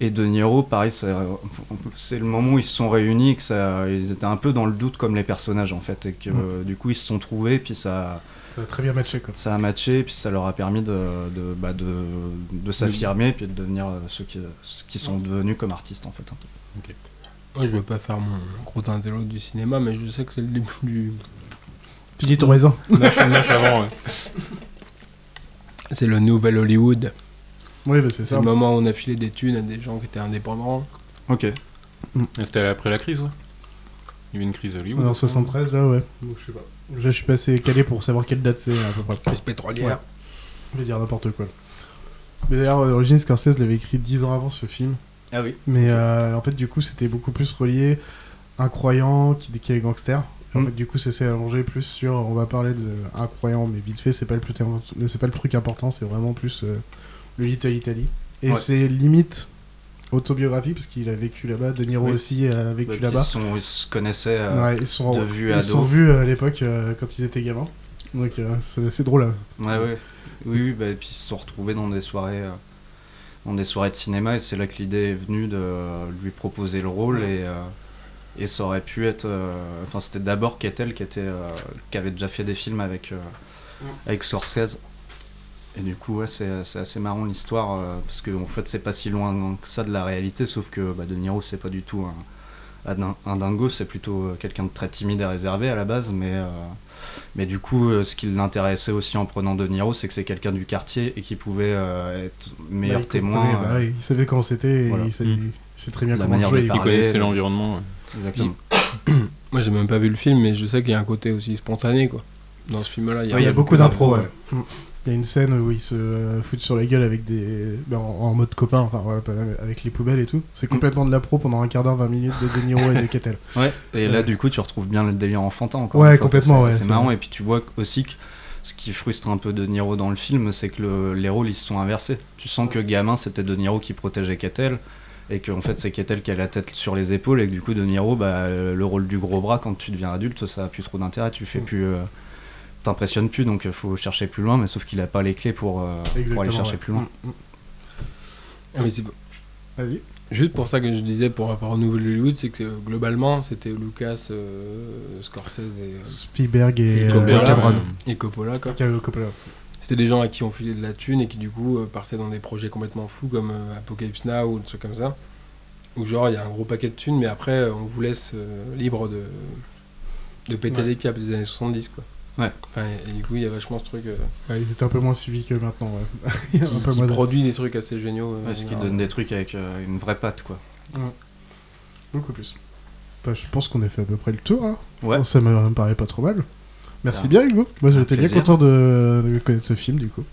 Speaker 3: Et De Niro, pareil, c'est le moment où ils se sont réunis, et que ça, ils étaient un peu dans le doute comme les personnages en fait, et que du coup ils se sont trouvés, puis ça,
Speaker 2: Ça a très bien matché, quoi.
Speaker 3: ça a matché, et puis ça leur a permis de, de, bah, de, de s'affirmer, puis de devenir euh, ceux qui, ceux qui sont devenus comme artistes en fait.
Speaker 1: Moi, je veux pas faire mon gros intello du cinéma, mais je sais que c'est le début du.
Speaker 2: Tu dis ton
Speaker 4: Nash avant, ouais.
Speaker 1: C'est le nouvel Hollywood.
Speaker 2: Oui, bah, c'est
Speaker 1: C'est
Speaker 2: ça.
Speaker 1: le moment où on a filé des thunes à des gens qui étaient indépendants.
Speaker 3: Ok.
Speaker 4: Et C'était après la crise, ouais. Il y avait une crise Hollywood.
Speaker 2: En 73, là, ouais. Donc, je sais pas. Là, je suis pas assez calé pour savoir quelle date c'est, à peu près.
Speaker 1: Crise pétrolière.
Speaker 2: Je vais dire n'importe quoi. Mais d'ailleurs, à l'origine, Scorsese l'avait écrit 10 ans avant ce film.
Speaker 3: Ah oui.
Speaker 2: Mais euh, en fait, du coup, c'était beaucoup plus relié un croyant qui, qui est gangster. En
Speaker 3: Mm.
Speaker 2: fait, du coup, ça s'est allongé plus sur. On va parler de un croyant, mais vite fait, c'est pas le plus c'est pas le truc important. C'est vraiment plus euh, le Little Italy. Et
Speaker 3: Ouais.
Speaker 2: c'est limite autobiographique parce qu'il a vécu là-bas. De Niro
Speaker 3: Oui.
Speaker 2: aussi a vécu
Speaker 3: Bah,
Speaker 2: là-bas.
Speaker 3: Ils, se connaissaient euh,
Speaker 2: Ouais, ils sont,
Speaker 3: de vue
Speaker 2: ils
Speaker 3: ado.
Speaker 2: sont vus euh, à l'époque euh, quand ils étaient gamins. Donc euh, c'est c'est drôle. hein.
Speaker 3: Ouais, ouais. Oui, oui, bah, et puis ils se sont retrouvés dans des soirées, dans des soirées de cinéma, et c'est là que l'idée est venue de lui proposer le rôle, et, et ça aurait pu être. Enfin, c'était d'abord Kettel qui, était, qui avait déjà fait des films avec, avec Scorsese. Et du coup, ouais, c'est c'est assez marrant l'histoire, euh, parce qu'en en fait, c'est pas si loin que ça de la réalité, sauf que bah, De Niro, c'est pas du tout un, un, din- un dingo, c'est plutôt euh, quelqu'un de très timide et réservé à la base, mais. euh, mais du coup, euh, ce qui l'intéressait aussi en prenant De Niro, c'est que c'est quelqu'un du quartier et qui pouvait euh, être meilleur
Speaker 2: Bah,
Speaker 3: témoin. euh,
Speaker 2: bah ouais, il savait comment c'était et
Speaker 3: voilà.
Speaker 2: il,
Speaker 4: Mm.
Speaker 2: sait très bien
Speaker 3: La
Speaker 2: comment jouer. il-
Speaker 4: connaissait l'environnement. ouais.
Speaker 3: Exactement.
Speaker 1: Moi, j'ai même pas vu le film, mais je sais qu'il y a un côté aussi spontané, quoi. Dans ce film-là, il y a,
Speaker 2: Ouais, il y a beaucoup d'impro. ouais. Mm. Il y a une scène où ils se foutent sur la gueule avec des. ben, en, en mode copain, enfin voilà, avec les poubelles et tout. C'est complètement de la pro pendant un quart d'heure, 20 minutes de De Niro et de Kettel.
Speaker 3: Ouais, et là,
Speaker 2: Ouais.
Speaker 3: du coup, tu retrouves bien le délire enfantin encore.
Speaker 2: Ouais, complètement,
Speaker 3: c'est-
Speaker 2: ouais,
Speaker 3: C'est
Speaker 2: c'est
Speaker 3: marrant,
Speaker 2: vrai.
Speaker 3: et puis tu vois aussi que ce qui frustre un peu De Niro dans le film, c'est que le- les rôles ils se sont inversés. Tu sens que gamin, c'était De Niro qui protégeait Kettel. Et qu'en fait, c'est Kettel qui a la tête sur les épaules, et que du coup, De Niro, bah, le rôle du gros bras, quand tu deviens adulte, ça a plus trop d'intérêt. Tu fais
Speaker 2: Mm.
Speaker 3: plus. euh, T'impressionnes plus, donc il faut chercher plus loin, mais sauf qu'il a pas les clés pour, euh, pour aller chercher
Speaker 2: ouais.
Speaker 3: plus loin.
Speaker 2: Mm, mm.
Speaker 1: Ah, mais c'est
Speaker 2: Vas-y.
Speaker 1: juste pour ça que je disais pour rapport au nouvel Hollywood, c'est que euh, globalement, c'était Lucas, euh, Scorsese et, euh,
Speaker 2: Spielberg et euh,
Speaker 1: Coppola,
Speaker 2: Cameron.
Speaker 1: et Coppola, quoi.
Speaker 2: Coppola.
Speaker 1: C'était des gens à qui on filait de la thune et qui du coup euh, partaient dans des projets complètement fous comme euh, Apocalypse Now ou des trucs comme ça. Où genre il y a un gros paquet de thunes mais après euh, on vous laisse euh, libre de, de péter
Speaker 2: Ouais.
Speaker 1: les câbles des années 70 quoi.
Speaker 3: Ouais.
Speaker 1: Et du coup, il y a vachement ce truc euh,
Speaker 2: Ouais, ils étaient un peu moins suivis que maintenant, ouais. Il y a
Speaker 1: qui,
Speaker 2: un peu
Speaker 1: qui
Speaker 2: moins de-
Speaker 1: produit des trucs assez géniaux. euh,
Speaker 3: Parce
Speaker 1: en
Speaker 3: qu'il
Speaker 1: général.
Speaker 3: donne des trucs avec euh, une vraie patte, quoi.
Speaker 2: Beaucoup plus. Bah, je pense qu'on a fait à peu près le tour. Hein.
Speaker 3: Ouais.
Speaker 2: Ça me paraît pas trop mal. Merci
Speaker 3: Ah.
Speaker 2: bien, Hugo. Moi, j'étais bien
Speaker 3: plaisir.
Speaker 2: content de, de connaître ce film, du coup.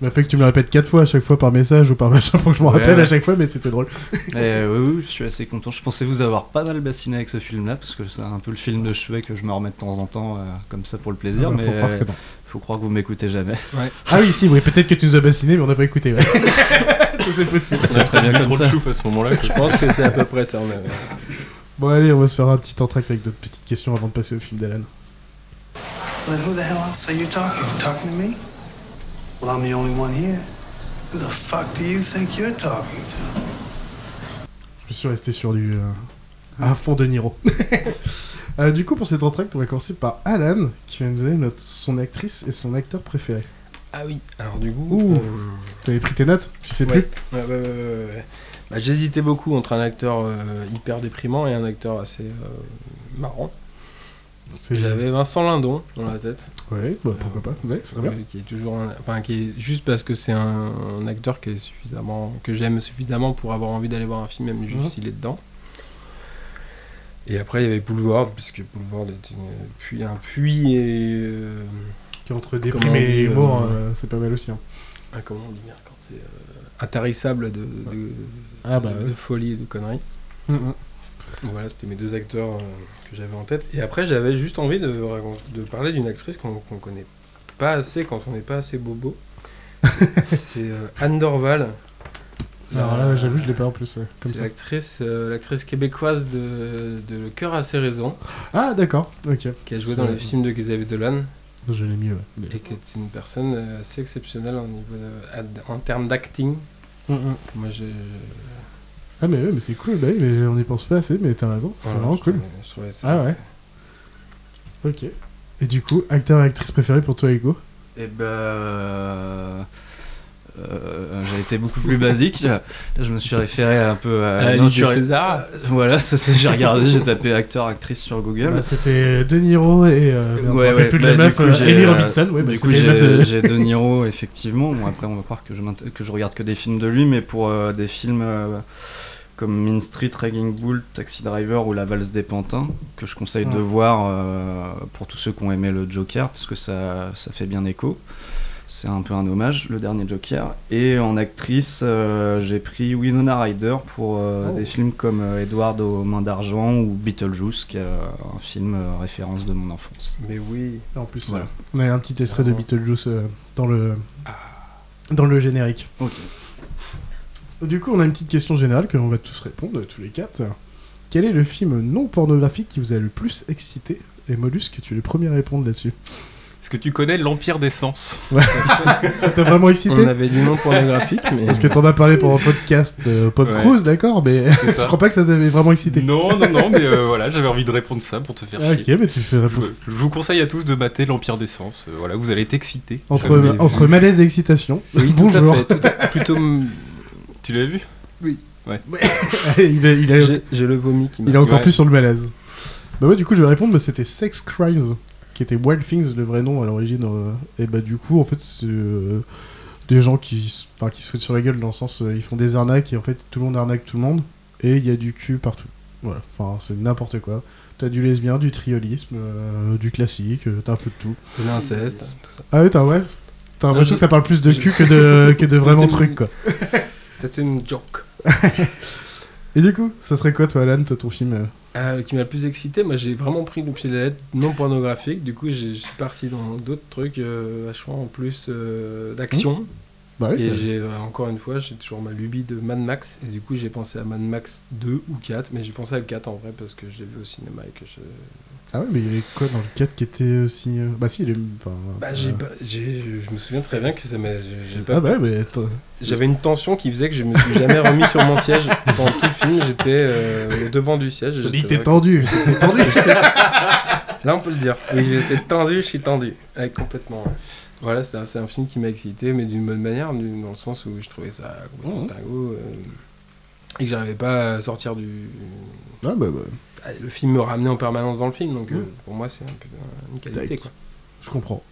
Speaker 2: Il m'a fait que tu me le répètes quatre fois à chaque fois par message ou par machin pour que je m'en
Speaker 3: Ouais,
Speaker 2: rappelle à chaque fois, mais c'était drôle.
Speaker 3: Et, euh, oui, oui, je suis assez content. Je pensais vous avoir pas mal bassiné avec ce film-là, parce que c'est un peu le film de chevet que je me remets de temps en temps, euh, comme ça pour le plaisir.
Speaker 2: Ah bah,
Speaker 3: mais
Speaker 2: faut croire que non.
Speaker 3: faut croire que vous m'écoutez jamais.
Speaker 2: Ah oui, si, oui, peut-être que tu nous as bassiné, mais on n'a pas écouté. Ouais. ça, c'est possible.
Speaker 3: C'est très bien comme
Speaker 4: trop
Speaker 3: ça.
Speaker 4: de chouf à ce moment-là.
Speaker 1: Je pense que c'est à peu près ça. on a-
Speaker 2: Bon, allez, on va se faire un petit entracte avec d'autres petites questions avant de passer au film d'Alan.
Speaker 11: Well, who the hell else are you talking to? Talking to me? Well, I'm the only one here. Who the fuck do you think you're talking to?
Speaker 2: Je suis resté sur du. euh, à fond de Niro. Euh, du coup, pour cet entracte, on va commencer par Alan, qui va nous donner notre, son actrice et son acteur préféré.
Speaker 1: Ah oui, alors du coup.
Speaker 2: Ouh.
Speaker 1: euh,
Speaker 2: T'avais pris tes notes Tu sais
Speaker 1: ouais,
Speaker 2: plus
Speaker 1: ouais, ouais, ouais, ouais, ouais. Bah, J'hésitais beaucoup entre un acteur euh, hyper déprimant et un acteur assez euh, marrant. J'avais Vincent Lindon dans la tête.
Speaker 2: Ouais, bah pourquoi pas. Ouais, c'est bien.
Speaker 1: Euh, qui est toujours un- enfin qui est juste parce que c'est un, un acteur qui est suffisamment que j'aime suffisamment pour avoir envie d'aller voir un film même juste
Speaker 2: Mhm.
Speaker 1: s'il est dedans et après il y avait Boulevard puisque Boulevard est une un puits et euh,
Speaker 2: Qui entre déprime et humour,
Speaker 1: euh,
Speaker 2: euh, c'est pas mal aussi. hein.
Speaker 1: ah, comment on dit merde quand c'est euh, intarissable de, de,
Speaker 2: Ah bah
Speaker 1: de
Speaker 2: ouais.
Speaker 1: folie et de conneries
Speaker 2: Mhm.
Speaker 1: Donc voilà c'était mes deux acteurs euh, que j'avais en tête et après j'avais juste envie de, de parler d'une actrice qu'on qu'on connaît pas assez quand on n'est pas assez bobo c'est euh, Anne Dorval
Speaker 2: Alors
Speaker 1: La-
Speaker 2: là, j'avoue, je l'ai pas en plus.
Speaker 1: C'est l'actrice, euh, l'actrice québécoise de, de Le cœur a ses raisons,
Speaker 2: Ah, d'accord, ok.
Speaker 1: qui a joué dans les films de Xavier Dolan
Speaker 2: Je l'ai mis, ouais.
Speaker 1: et qui est une personne assez exceptionnelle en, niveau de- en termes d'acting.
Speaker 2: Mhm.
Speaker 1: que Moi, j'ai-
Speaker 2: Ah, mais ouais, mais c'est cool, bah oui, mais on n'y pense pas assez, mais t'as raison, c'est vraiment
Speaker 1: je
Speaker 2: cool.
Speaker 1: trouvais- je trouvais ça-
Speaker 2: Ah ouais. Ok. Et du coup, acteur et actrice préférée pour toi, Hugo?
Speaker 3: Et ben. Euh, j'ai été beaucoup plus basique. Là, je me suis référé un peu à.
Speaker 1: À
Speaker 3: non,
Speaker 1: Césars.
Speaker 3: Euh, Voilà, ça, j'ai regardé, j'ai tapé acteur, actrice sur Google.
Speaker 2: Bah, C'était De Niro et. Euh, me
Speaker 3: Ouais,
Speaker 2: plus de
Speaker 3: bah,
Speaker 2: la meuf,
Speaker 3: coup,
Speaker 2: euh, Amy Robinson, ouais, bah,
Speaker 3: du coup, j'ai,
Speaker 2: de-
Speaker 3: j'ai De Niro, effectivement. Bon, après, on va croire que je, que je regarde que des films de lui, mais pour euh, des films euh, comme Mean Street, Raging Bull, Taxi Driver ou La Valse des Pantins, que je conseille de voir euh, pour tous ceux qui ont aimé le Joker, parce que ça, ça fait bien écho. C'est un peu un hommage, le dernier Joker. Et en actrice, euh, j'ai pris Winona Ryder pour euh,
Speaker 2: Oh.
Speaker 3: des films comme euh, Edward aux mains d'argent ou Beetlejuice, qui est un film référence de mon enfance.
Speaker 1: Mais oui.
Speaker 2: En plus,
Speaker 3: Voilà.
Speaker 2: on a un petit extrait de
Speaker 1: Ah.
Speaker 2: Beetlejuice dans le dans le générique.
Speaker 3: Ok.
Speaker 2: Du coup, on a une petite question générale que l'on va tous répondre, tous les quatre. Quel est le film non pornographique qui vous a le plus excité? Et Mollusque, tu es le premier à répondre là-dessus.
Speaker 4: Est-ce que tu connais l'Empire des Sens
Speaker 2: Ouais. Ça t'a vraiment excité
Speaker 1: On avait du non pornographique, mais.
Speaker 2: Parce que t'en as parlé pendant le podcast euh, Pop
Speaker 4: Ouais.
Speaker 2: Cruise, d'accord, mais je crois pas que ça t'avait vraiment excité.
Speaker 4: Non, non, non, mais euh, voilà, j'avais envie de répondre ça pour te faire
Speaker 2: Ah,
Speaker 4: chier.
Speaker 2: ok, mais tu fais
Speaker 4: Je,
Speaker 2: réponse.
Speaker 4: je vous conseille à tous de mater l'Empire des Sens. Euh, voilà, vous allez être excités.
Speaker 2: Entre, malaise et excitation.
Speaker 1: Oui, tout à
Speaker 2: Bonjour.
Speaker 1: fait, tout à- plutôt. m-
Speaker 4: Tu l'avais vu?
Speaker 2: Il, a- il a-
Speaker 1: J'ai le vomi qui m'a.
Speaker 2: il est encore
Speaker 4: Ouais.
Speaker 2: plus sur le malaise. Bah ouais, du coup, je vais répondre, bah, c'était Sex Crimes, qui était Wild Things, le vrai nom à l'origine. euh, et bah, du coup, en fait, c'est euh, des gens qui, qui se foutent sur la gueule dans le sens, euh, ils font des arnaques et en fait, tout le monde arnaque tout le monde. Et il y a du cul partout. Voilà, enfin, c'est n'importe quoi. T'as du lesbien, du triolisme, euh, du classique, t'as un peu de tout.
Speaker 1: De l'inceste, tout ça.
Speaker 2: Ah ouais, t'as ouais. T'as l'impression
Speaker 1: je-
Speaker 2: que ça parle plus de cul que de, que de vraiment
Speaker 1: une-
Speaker 2: truc, quoi.
Speaker 1: C'était une joke.
Speaker 2: Et du coup, ça serait quoi, toi, Alan, toi, ton film euh
Speaker 1: Euh, qui m'a le plus excité, moi j'ai vraiment pris le pied de la lettre non pornographique, du coup j'ai- je suis parti dans d'autres trucs euh, vachement en plus euh, d'action.
Speaker 2: Bah oui,
Speaker 1: et
Speaker 2: bah.
Speaker 1: j'ai euh, encore une fois, j'ai toujours ma lubie de Mad Max, et du coup j'ai pensé à Mad Max 2 ou 4, mais j'ai pensé à 4 en vrai parce que je l'ai vu au cinéma et que je.
Speaker 2: Ah ouais, mais il y avait quoi dans le 4 qui était aussi. euh, Bah si, il est. Enfin,
Speaker 1: Bah,
Speaker 2: euh,
Speaker 1: j'ai pas- j'ai- je me souviens très bien que ça m'a. pas
Speaker 2: Ah bah mais.
Speaker 1: J'avais une tension qui faisait que je me suis jamais remis sur mon siège pendant tout le film. J'étais euh, au devant du siège. J'étais
Speaker 2: t'es
Speaker 1: vraiment-
Speaker 2: tendu, t'es tendu.
Speaker 1: J'étais- Là, on peut le dire. Oui, j'étais tendu, je suis tendu. Ouais, complètement. ouais. Voilà, c'est un, film qui m'a excité, mais d'une bonne manière, dans le sens où je trouvais ça complètement
Speaker 2: Mhm.
Speaker 1: dingo. euh, et que j'arrivais pas à sortir du.
Speaker 2: Ah bah, bah.
Speaker 1: Ah, Le film me ramenait en permanence dans le film, donc euh,
Speaker 2: Mhm.
Speaker 1: pour moi, c'est un peu euh, une qualité. Quoi.
Speaker 2: Je comprends.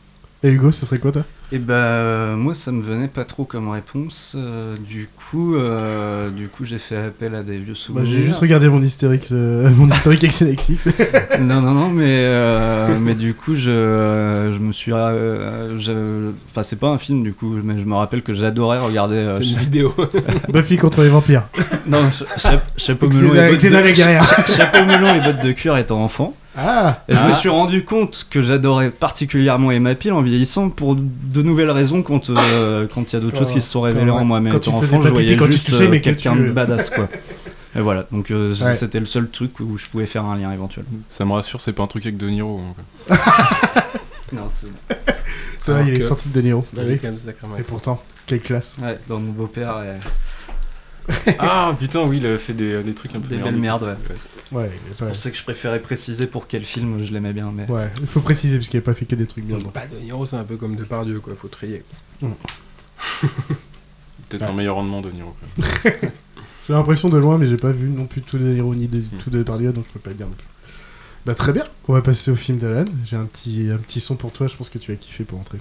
Speaker 2: Et Hugo, ce serait quoi toi?
Speaker 3: Et bah moi ça me venait pas trop comme réponse. euh, du coup, euh, du coup j'ai fait appel à des vieux
Speaker 2: Bah,
Speaker 3: souvenirs.
Speaker 2: J'ai juste regardé mon historique, euh, mon historique avec NXX.
Speaker 3: non non non mais euh, mais du coup je je me suis euh, enfin c'est pas un film du coup mais je me rappelle que j'adorais regarder. euh,
Speaker 1: C'est une vidéo.
Speaker 2: Buffy contre les vampires.
Speaker 3: non cha- cha- chapeau melon et bottes de,
Speaker 2: la guerrière.
Speaker 3: cha- chapeau melon et bottes de cuir étant enfant.
Speaker 2: Ah
Speaker 3: Et je me
Speaker 1: Ah.
Speaker 3: suis rendu compte que j'adorais particulièrement Emma Peel en vieillissant pour de nouvelles raisons quand euh, quand il y a d'autres
Speaker 2: Quand-
Speaker 3: choses qui se sont révélées en moi. Mais
Speaker 2: quand tu
Speaker 3: étant enfant, je voyais
Speaker 2: quand
Speaker 3: juste
Speaker 2: touchais,
Speaker 3: euh,
Speaker 2: mais que
Speaker 3: quelqu'un
Speaker 2: tu-
Speaker 3: de badass quoi. Et voilà, donc euh,
Speaker 2: Ouais.
Speaker 3: c'était le seul truc où je pouvais faire un lien éventuel.
Speaker 4: Ça me rassure, c'est pas un truc avec De Niro.
Speaker 3: Non, c'est
Speaker 2: C'est vrai,
Speaker 1: Alors
Speaker 2: il est sorti de De Niro. Et pourtant, quelle classe.
Speaker 3: Ouais, dans mon beau-père. et-
Speaker 4: ah putain, oui, il a fait des, des trucs un peu
Speaker 3: Des belles merdes, ouais.
Speaker 2: Ouais,
Speaker 3: C'est
Speaker 2: ouais.
Speaker 3: pour ça que je préférais préciser pour quel film je l'aimais bien. Mais...
Speaker 2: Ouais, il faut préciser parce qu'il a pas fait que des trucs bien. donc.
Speaker 1: Bah, De Niro, c'est un peu comme Depardieu, quoi. Faut trier.
Speaker 4: Peut-être
Speaker 2: Ouais.
Speaker 4: un meilleur rendement De Niro. quand même.
Speaker 2: J'ai l'impression de loin, mais j'ai pas vu non plus tout de Niro ni de, tout de Depardieu, donc je peux pas dire non plus. Bah très bien, on va passer au film d'Alan. J'ai un petit, un petit son pour toi, je pense que tu vas kiffer pour entrer.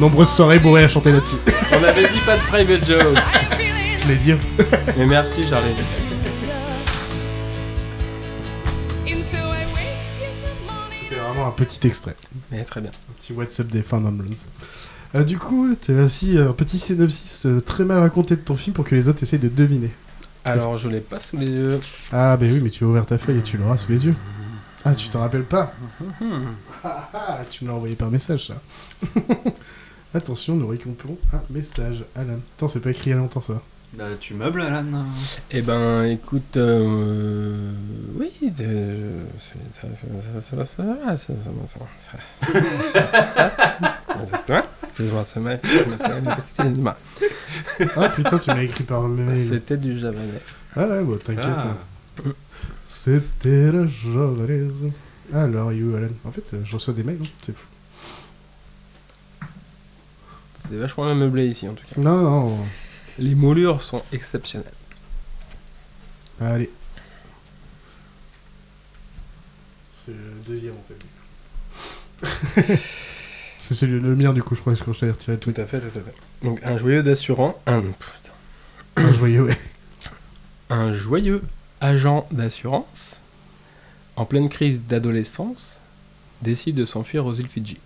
Speaker 2: Nombreuses soirées bourrées à chanter là-dessus.
Speaker 1: On avait dit pas de private joke.
Speaker 2: je l'ai dit.
Speaker 1: Mais merci, Charlie.
Speaker 2: C'était vraiment un petit extrait.
Speaker 1: Mais très bien.
Speaker 2: Un petit WhatsApp des Fun Blues. Euh, du coup, tu as aussi un petit synopsis euh, très mal raconté de ton film pour que les autres essayent de deviner.
Speaker 1: Alors, je l'ai pas sous les yeux.
Speaker 2: Ah, bah oui, mais tu as ouvert ta feuille et tu l'auras sous les yeux. Ah, tu t'en rappelles pas Ah, ah, Tu me l'as envoyé par message, ça. Attention, nous récupérons un message. Alan. Attends, c'est pas écrit il y a longtemps ça.
Speaker 3: Bah, tu meubles, Alan
Speaker 1: Eh ben, écoute. Euh... Oui, ça va, ça va, ça va.
Speaker 2: Ah putain, tu m'as écrit par mail.
Speaker 1: C'était du javanais.
Speaker 2: Ah ouais, t'inquiète. C'était la javanaise. Alors, you, Alan. En fait, je reçois des mails, hein. c'est fou.
Speaker 1: C'est vachement bien meublé ici, en tout cas.
Speaker 2: Non, non.
Speaker 1: Les moulures sont exceptionnelles.
Speaker 2: Allez. C'est le deuxième en fait. c'est celui le mien du coup, je crois, quand je t'avais retiré
Speaker 1: Tout à fait, tout à fait. Donc, un joyeux d'assurant, un, putain.
Speaker 2: Un joyeux, ouais.
Speaker 1: un joyeux agent d'assurance, en pleine crise d'adolescence, décide de s'enfuir aux îles Fidji.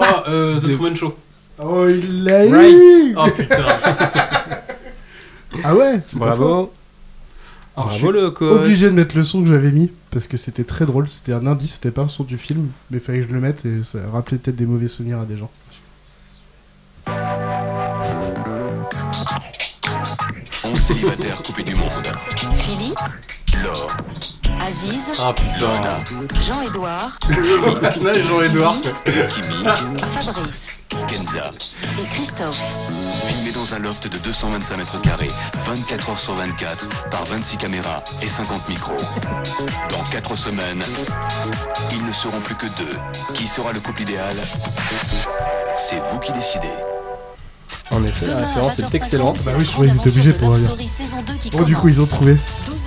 Speaker 4: Oh, euh, The Truman Show.
Speaker 2: Oh, il l'a eu
Speaker 1: Right.
Speaker 4: Oh putain.
Speaker 2: Ah ouais c'est pas faux.
Speaker 1: Bravo.
Speaker 2: Alors, je
Speaker 1: Bravo
Speaker 2: suis
Speaker 1: le coach.
Speaker 2: obligé de mettre le son que j'avais mis parce que c'était très drôle. C'était un indice, c'était pas un son du film, mais fallait que je le mette et ça rappelait peut-être des mauvais souvenirs à des gens.
Speaker 12: 11 célibataires coupés du monde.
Speaker 13: Philippe,
Speaker 12: Laure,
Speaker 13: Aziz,
Speaker 4: Ah putain.
Speaker 13: Jean-Édouard,
Speaker 4: Jean-Edouard.
Speaker 12: Kimi,
Speaker 13: Fabrice
Speaker 12: Kenza.
Speaker 13: et Christophe.
Speaker 12: Filmés dans un loft de 225 mètres carrés, 24 heures sur 24, par 26 caméras et 50 micros. Dans 4 semaines, ils ne seront plus que deux. Qui sera le couple idéal? C'est vous qui décidez.
Speaker 1: En effet, la référence est
Speaker 13: 20h50,
Speaker 1: excellente.
Speaker 2: Bah oui, je trouvais qu'ils étaient obligés pour dire.
Speaker 13: Story saison 2 qui
Speaker 2: Bon, du coup, ils ont trouvé.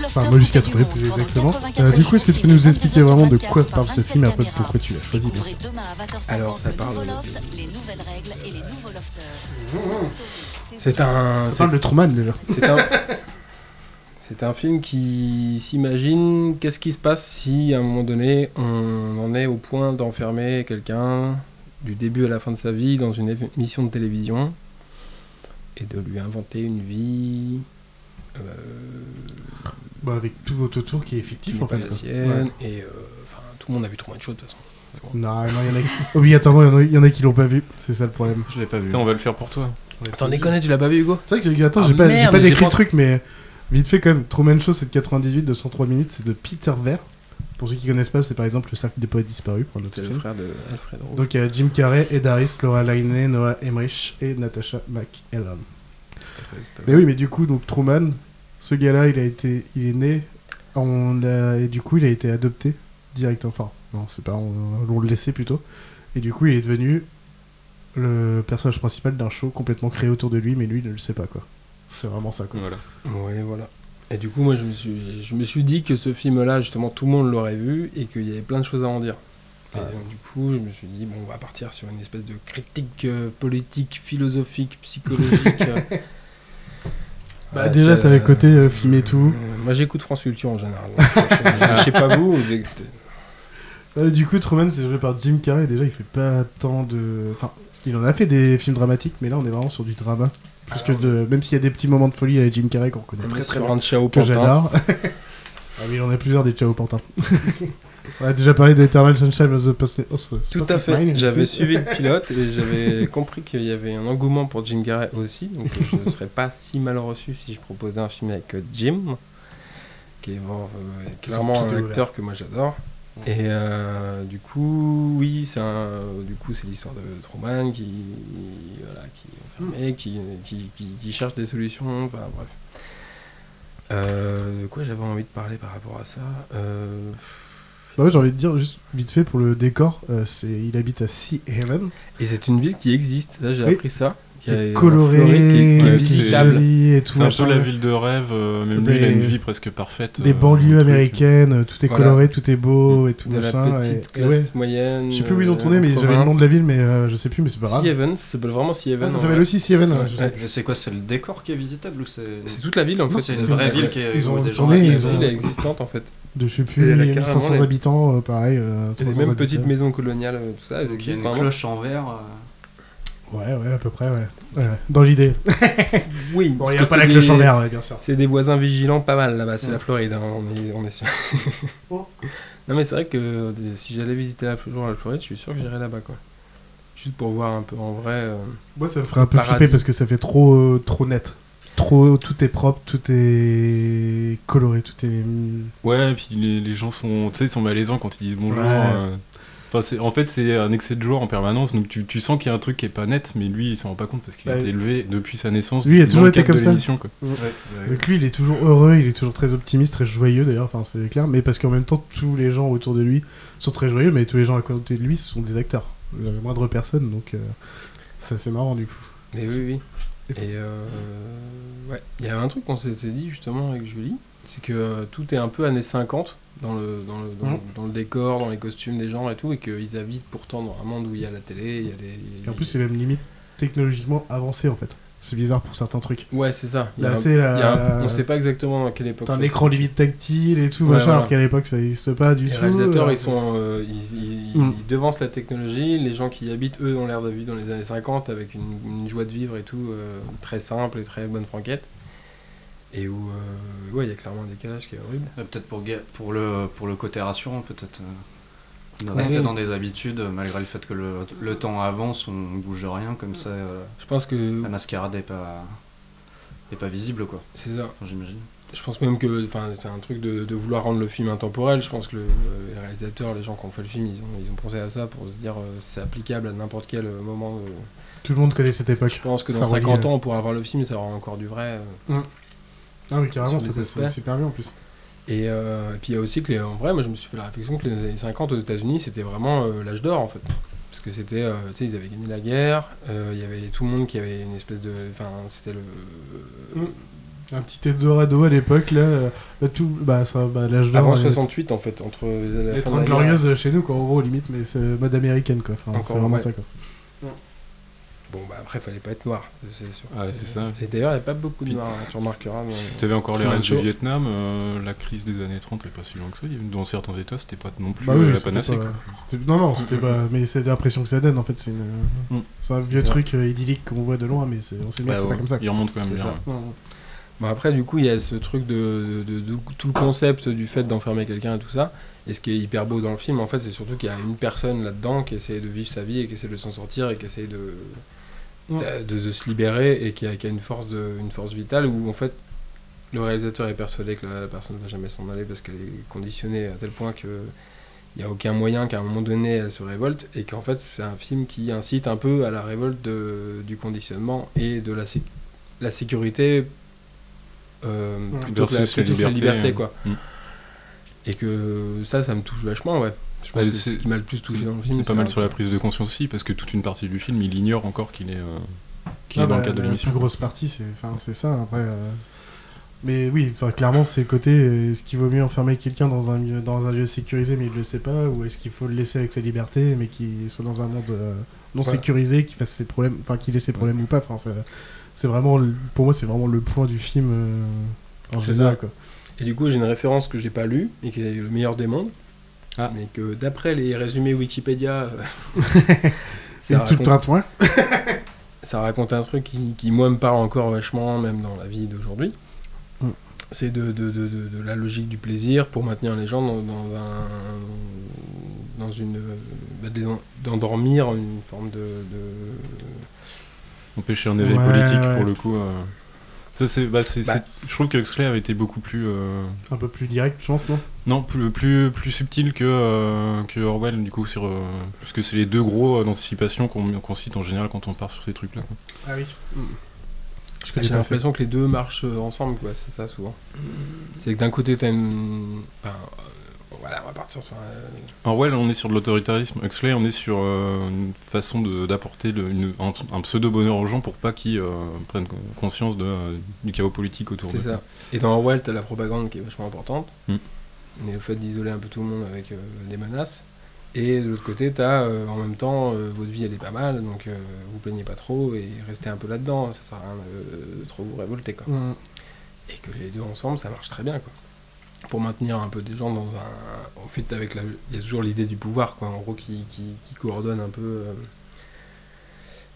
Speaker 2: Enfin, Mollusque a trouvé plus exactement. Euh, du coup, est-ce que tu peux nous expliquer vraiment de quoi parle ce film et après pourquoi tu l'as choisi bien sûr
Speaker 1: Alors, ça parle. C'est un.
Speaker 2: Ça
Speaker 1: c'est-
Speaker 2: parle de Truman déjà.
Speaker 1: C'est un. C'est un film qui s'imagine qu'est-ce qui se passe si à un moment donné on en est au point d'enfermer quelqu'un du début à la fin de sa vie dans une émission de télévision et de lui inventer une vie euh,
Speaker 2: Bah, avec tout votre autour qui est fictif en
Speaker 1: pas
Speaker 2: fait.
Speaker 1: la
Speaker 2: quoi.
Speaker 1: sienne
Speaker 2: Ouais.
Speaker 1: et euh, enfin tout le monde a vu trop de choses de toute façon.
Speaker 2: Non, non, il y en a qui... Obligatoirement, il y en a- il y en a qui l'ont pas vu. C'est ça le problème.
Speaker 3: Je l'ai pas vu.
Speaker 4: Putain, on va le faire pour toi.
Speaker 1: Sans déconner, tu l'as pas vu Hugo?
Speaker 2: C'est vrai que j'ai- attends,
Speaker 1: Ah,
Speaker 2: j'ai pas, pas décrit le truc, mais vite fait quand même. Truman Show, c'est de 98, de 103 minutes, c'est de Peter Ver. Pour ceux qui connaissent pas, c'est par exemple le cercle des poètes disparus, pour
Speaker 1: C'est le frère de Alfred Rowe.
Speaker 2: Donc il y a Jim Carrey, Ed Harris, Laura Linney, Noah Emmerich et Natasha McElhone. Mais oui, mais du coup, donc Truman, ce gars-là, il a été, il est né, on l'a- et du coup, il a été adopté direct. Enfin, non, c'est pas, on, on le laissait plutôt. Et du coup, il est devenu le personnage principal d'un show complètement créé autour de lui, mais lui, il ne le sait pas quoi. C'est vraiment ça quoi.
Speaker 4: Voilà.
Speaker 1: Ouais, voilà. Et du coup, moi, je me suis, je me suis dit que ce film-là, justement, tout le monde l'aurait vu et qu'il y avait plein de choses à en dire. Et donc, du coup, je me suis dit, bon, on va partir sur une espèce de critique euh, politique, philosophique, psychologique. euh.
Speaker 2: Bah,
Speaker 1: Ouais,
Speaker 2: déjà,
Speaker 1: t'as-
Speaker 2: le côté euh, film et tout.
Speaker 1: Euh, moi, j'écoute France Culture en général. donc, je, je- je sais pas vous, vous écoutez.
Speaker 2: Euh, du coup, Truman, c'est joué par Jim Carrey. Déjà, il fait pas tant de. Enfin, il en a fait des films dramatiques, mais là, on est vraiment sur du drama. Plus que de. Même s'il y a des petits moments de folie avec Jim Carrey qu'on connaît
Speaker 1: On
Speaker 2: très très bien.
Speaker 1: Chao
Speaker 2: que j'adore. ah oui, il en a plusieurs des Chao Pantin. on a déjà parlé de Eternal Sunshine of the of the
Speaker 1: Tout à fait. J'avais suivi le pilote et j'avais compris qu'il y avait un engouement pour Jim Carrey aussi. Donc je ne serais pas si mal reçu si je proposais un film avec euh, Jim, qui est vraiment, euh, clairement un acteur que moi j'adore. Et euh, du coup, oui, c'est un, du coup c'est l'histoire de Truman qui, voilà, qui est enfermé, qui, qui, qui, qui cherche des solutions. Enfin bref. Euh, de quoi j'avais envie de parler par rapport à ça Euh,
Speaker 2: Bah ouais, j'ai envie de dire, juste vite fait pour le décor, euh, c'est il habite à Sea Haven.
Speaker 1: Et c'est une ville qui existe, là j'ai
Speaker 2: Oui.
Speaker 1: appris ça.
Speaker 2: Qui
Speaker 1: a-
Speaker 2: est
Speaker 1: en
Speaker 2: colorée,
Speaker 1: Floride, qui est, qui visitable.
Speaker 4: C'est un peu la ville de rêve, euh, même lui, il a une vie presque parfaite.
Speaker 2: Des
Speaker 4: euh,
Speaker 2: banlieues américaines, euh, tout est
Speaker 1: Voilà.
Speaker 2: coloré, tout est beau et tout
Speaker 1: de la petite
Speaker 2: et- et
Speaker 1: classe
Speaker 2: ouais.
Speaker 1: moyenne.
Speaker 2: Je sais plus où ils ont tourné, mais j'avais le nom de la ville, mais euh, je sais plus, mais c'est pas grave.
Speaker 1: Sea Haven, ça s'appelle vraiment Sea Haven.
Speaker 2: Ah, ça s'appelle aussi Sea Haven, sais
Speaker 3: quoi, c'est le décor qui est visitable ou c'est.
Speaker 1: C'est toute la ville en fait.
Speaker 3: c'est une
Speaker 2: C'est
Speaker 3: vraie ville qui est.
Speaker 2: ils ont
Speaker 3: des
Speaker 2: tourné,
Speaker 3: gens
Speaker 2: ils
Speaker 1: La
Speaker 2: ont-
Speaker 1: ville est existante en fait.
Speaker 2: De je sais plus,
Speaker 1: elle a
Speaker 2: 1500
Speaker 1: carrément les-
Speaker 2: habitants, pareil. euh,
Speaker 1: Il y a
Speaker 2: 300
Speaker 1: des mêmes petites maisons coloniales, tout ça.
Speaker 3: il y a une cloche en verre.
Speaker 2: Ouais, ouais, à peu près, ouais. Dans l'idée.
Speaker 1: Oui,
Speaker 2: Bon,
Speaker 1: parce
Speaker 2: il y a pas la cloche
Speaker 1: des-
Speaker 2: en verre, ouais, bien sûr.
Speaker 1: C'est des voisins vigilants pas mal là-bas, c'est
Speaker 2: Ouais.
Speaker 1: la Floride, hein, on, est, on est sûr.
Speaker 2: Oh.
Speaker 1: non mais c'est vrai que euh, si j'allais visiter la, jour la Floride, je suis sûr que j'irais là-bas quoi. Juste pour voir un peu en vrai. euh,
Speaker 2: Moi, ça me ferait un peu
Speaker 1: paradis.
Speaker 2: flipper parce que ça fait trop, euh, trop net. Trop, tout est propre, tout est coloré, tout est.
Speaker 4: Ouais, et puis les, les gens sont, tu sais, ils sont malaisants quand ils disent bonjour.
Speaker 2: Ouais.
Speaker 4: euh. Enfin, c'est- en fait, c'est un excès de joie en permanence, donc tu, tu sens qu'il y a un truc qui est pas net, mais lui, il s'en rend pas compte parce qu'il a
Speaker 2: Bah,
Speaker 4: été élevé depuis sa naissance.
Speaker 2: Lui, il a toujours été comme
Speaker 4: de
Speaker 2: ça. Donc lui, il est toujours heureux, il est toujours très optimiste, très joyeux d'ailleurs, enfin c'est clair, mais parce qu'en même temps, tous les gens autour de lui sont très joyeux, mais tous les gens à côté de lui sont des acteurs, la moindre personne, donc euh, c'est assez marrant du coup.
Speaker 1: Mais oui, oui. Et euh, ouais, il y a un truc qu'on s'est dit justement avec Julie, c'est que euh, tout est un peu années 50 dans le, dans, le, dans,
Speaker 2: Mhm.
Speaker 1: dans le décor, dans les costumes des gens et tout, et qu'ils habitent pourtant dans un monde où il y a la télé, il y a les.
Speaker 2: Et en plus, c'est même limite technologiquement avancé en fait. C'est bizarre pour certains trucs.
Speaker 1: Ouais, c'est ça.
Speaker 2: Là,
Speaker 1: un-
Speaker 2: tu sais, là,
Speaker 1: il y a un- on sait pas exactement dans quelle époque.
Speaker 2: T'as un écran limite tactile et tout,
Speaker 1: Ouais,
Speaker 2: machin,
Speaker 1: voilà.
Speaker 2: alors qu'à l'époque ça n'existe pas du
Speaker 1: Les
Speaker 2: tout.
Speaker 1: réalisateurs,
Speaker 2: alors
Speaker 1: ils sont, euh, ils, ils-
Speaker 2: Mm.
Speaker 1: ils devancent la technologie. Les gens qui y habitent, eux, ont l'air de vivre dans les années 50 avec une, une joie de vivre et tout, euh, très simple et très bonne franquette. Et où, euh, ouais, il y a clairement un décalage qui est horrible.
Speaker 3: Peut-être pour, ga- pour, le, pour le côté rassurant, peut-être. euh, de rester dans des habitudes, malgré le fait que le, le temps avance, on bouge de rien, comme ça. euh,
Speaker 1: Je pense que
Speaker 3: La mascarade est pas, est pas visible, quoi.
Speaker 1: c'est ça.
Speaker 3: J'imagine.
Speaker 1: Je pense même que enfin, c'est un truc de, de vouloir rendre le film intemporel. Je pense que le- les réalisateurs, les gens qui ont fait le film, ils ont, ils ont pensé à ça pour se dire euh, c'est applicable à n'importe quel moment. de-
Speaker 2: Tout le monde connaît cette époque.
Speaker 1: Je pense que dans
Speaker 2: Ça relie,
Speaker 1: 50
Speaker 2: euh,
Speaker 1: ans, on pourra voir le film et ça aura encore du vrai. euh,
Speaker 2: Ah oui, carrément,
Speaker 1: aspects.
Speaker 2: super bien en plus.
Speaker 1: Et, euh, et puis il y a aussi que, les- en vrai, moi je me suis fait la réflexion que les années 50 aux États-Unis, c'était vraiment euh, l'âge d'or en fait. Parce que c'était, euh, tu sais, ils avaient gagné la guerre, il y avait tout le monde qui avait une espèce de. Enfin, c'était le.
Speaker 2: Mm. Un petit Eldorado à l'époque, là, tout, bah, ça, bah, l'âge d'or.
Speaker 1: Avant
Speaker 2: euh,
Speaker 1: 68 en fait, entre la
Speaker 2: Les
Speaker 1: fin
Speaker 2: 30
Speaker 1: de la guerre-
Speaker 2: glorieuses chez nous, quoi, en gros, limite, mais c'est mode américaine, quoi. Enfin,
Speaker 1: Encore,
Speaker 2: c'est vraiment
Speaker 1: ouais.
Speaker 2: ça, quoi.
Speaker 1: Bon, bah après, fallait pas être noir, c'est sûr.
Speaker 4: Ouais, c'est ça.
Speaker 1: Et d'ailleurs, il n'y a pas beaucoup de noirs, hein, tu remarqueras. dans-
Speaker 4: T'avais encore les restes du. Vietnam, euh, la crise des années 30 est pas si loin que ça. Dans certains états, c'était pas non plus
Speaker 2: Bah
Speaker 4: euh,
Speaker 2: oui,
Speaker 4: la panacée.
Speaker 2: pas- Non, non, c'était pas. Mais c'est l'impression que ça donne, en fait. C'est une...
Speaker 4: Mm.
Speaker 2: un vieux truc euh, idyllique qu'on voit de loin, mais c'est- on sait bien
Speaker 4: Bah
Speaker 2: que c'est
Speaker 4: ouais,
Speaker 2: pas comme ça.
Speaker 4: il remonte quand même bien. ouais.
Speaker 1: Bon, après, du coup, il y a ce truc de, de- de- tout le concept du fait d'enfermer quelqu'un et tout ça. Et ce qui est hyper beau dans le film, en fait, c'est surtout qu'il y a une personne là-dedans qui essaie de vivre sa vie et qui essaie de s'en sortir et qui essaie de, de, de se libérer et qui a, qui a une, force de, une force vitale où, en fait, le réalisateur est persuadé que la, la personne ne va jamais s'en aller parce qu'elle est conditionnée à tel point que il n'y a aucun moyen qu'à un moment donné elle se révolte et qu'en fait c'est un film qui incite un peu à la révolte de- du conditionnement et de la, sé- la sécurité euh, plutôt que la,
Speaker 4: Versus la
Speaker 1: plutôt que la
Speaker 4: liberté,
Speaker 1: liberté
Speaker 4: euh,
Speaker 1: quoi.
Speaker 4: mm.
Speaker 1: Et que ça, ça me touche vachement, ouais. Je pense
Speaker 4: Bah,
Speaker 1: que c'est ce qui m'a le plus touché dans le film.
Speaker 4: C'est pas mal sur la prise de conscience aussi, parce que toute une partie du film, il ignore encore qu'il est, euh, qu'il
Speaker 2: Ah
Speaker 4: est dans
Speaker 2: bah,
Speaker 4: le cadre de
Speaker 2: la
Speaker 4: l'émission.
Speaker 2: plus grosse partie, c'est enfin, c'est ça. Après, euh, Mais oui, enfin, clairement, c'est le côté est-ce qu'il vaut mieux enfermer quelqu'un dans un, dans un lieu sécurisé mais il le sait pas Ou est-ce qu'il faut le laisser avec sa liberté mais qu'il soit dans un monde euh, non
Speaker 1: Voilà.
Speaker 2: sécurisé, qu'il fasse ses problèmes, enfin qu'il ait ses problèmes ou pas c'est vraiment, Pour moi, c'est vraiment le point du film euh, en
Speaker 1: C'est
Speaker 2: général. Quoi.
Speaker 1: Et du coup, j'ai une référence que j'ai pas lue et qui est le meilleur des mondes. Mais que d'après les résumés Wikipédia, euh,
Speaker 2: C'est tout le tintouin.
Speaker 1: ça raconte un truc qui, qui, moi, me parle encore vachement, même dans la vie d'aujourd'hui.
Speaker 2: Mm.
Speaker 1: C'est de, de, de, de- de la logique du plaisir pour maintenir les gens dans, dans un. dans une. bah, d'endormir une forme de. de-
Speaker 4: Empêcher un éveil
Speaker 1: Ouais,
Speaker 4: politique
Speaker 1: ouais.
Speaker 4: pour le coup. euh. Ça, c'est, bah, c'est-
Speaker 1: Bah,
Speaker 4: c'est- je trouve que Huxley avait été beaucoup plus. euh,
Speaker 2: Un peu plus direct, je pense, non?
Speaker 4: Non, plus, plus, plus subtil que, euh, que Orwell, du coup, sur, euh, parce que c'est les deux gros d'anticipation qu'on qu'on cite en général quand on part sur ces trucs-là. quoi.
Speaker 2: Ah oui. Je
Speaker 1: J'ai
Speaker 2: connais pas
Speaker 1: l'impression que les deux marchent euh, ensemble, quoi, c'est ça souvent. C'est que d'un côté, t'as une. enfin, voilà, on va partir sur. un-
Speaker 4: Orwell, on est sur de l'autoritarisme. Huxley, on est sur euh, une façon de- d'apporter un, un pseudo-bonheur aux gens pour pas qu'ils euh, prennent conscience de, euh, du chaos politique autour
Speaker 1: C'est
Speaker 4: d'eux.
Speaker 1: ça. Et dans Orwell, t'as la propagande qui est vachement importante.
Speaker 4: Mm.
Speaker 1: Mais le fait d'isoler un peu tout le monde avec euh, des menaces. Et de l'autre côté, t'as euh, en même temps, euh, votre vie elle est pas mal, donc euh, vous plaignez pas trop et restez un peu là-dedans. Ça sert à rien de, de trop vous révolter. Quoi.
Speaker 2: Mm.
Speaker 1: Et que les deux ensemble, ça marche très bien. Quoi. Pour maintenir un peu des gens dans un. En fait, avec la... il y a toujours l'idée du pouvoir, quoi, en gros, qui, qui, qui coordonne un peu. euh,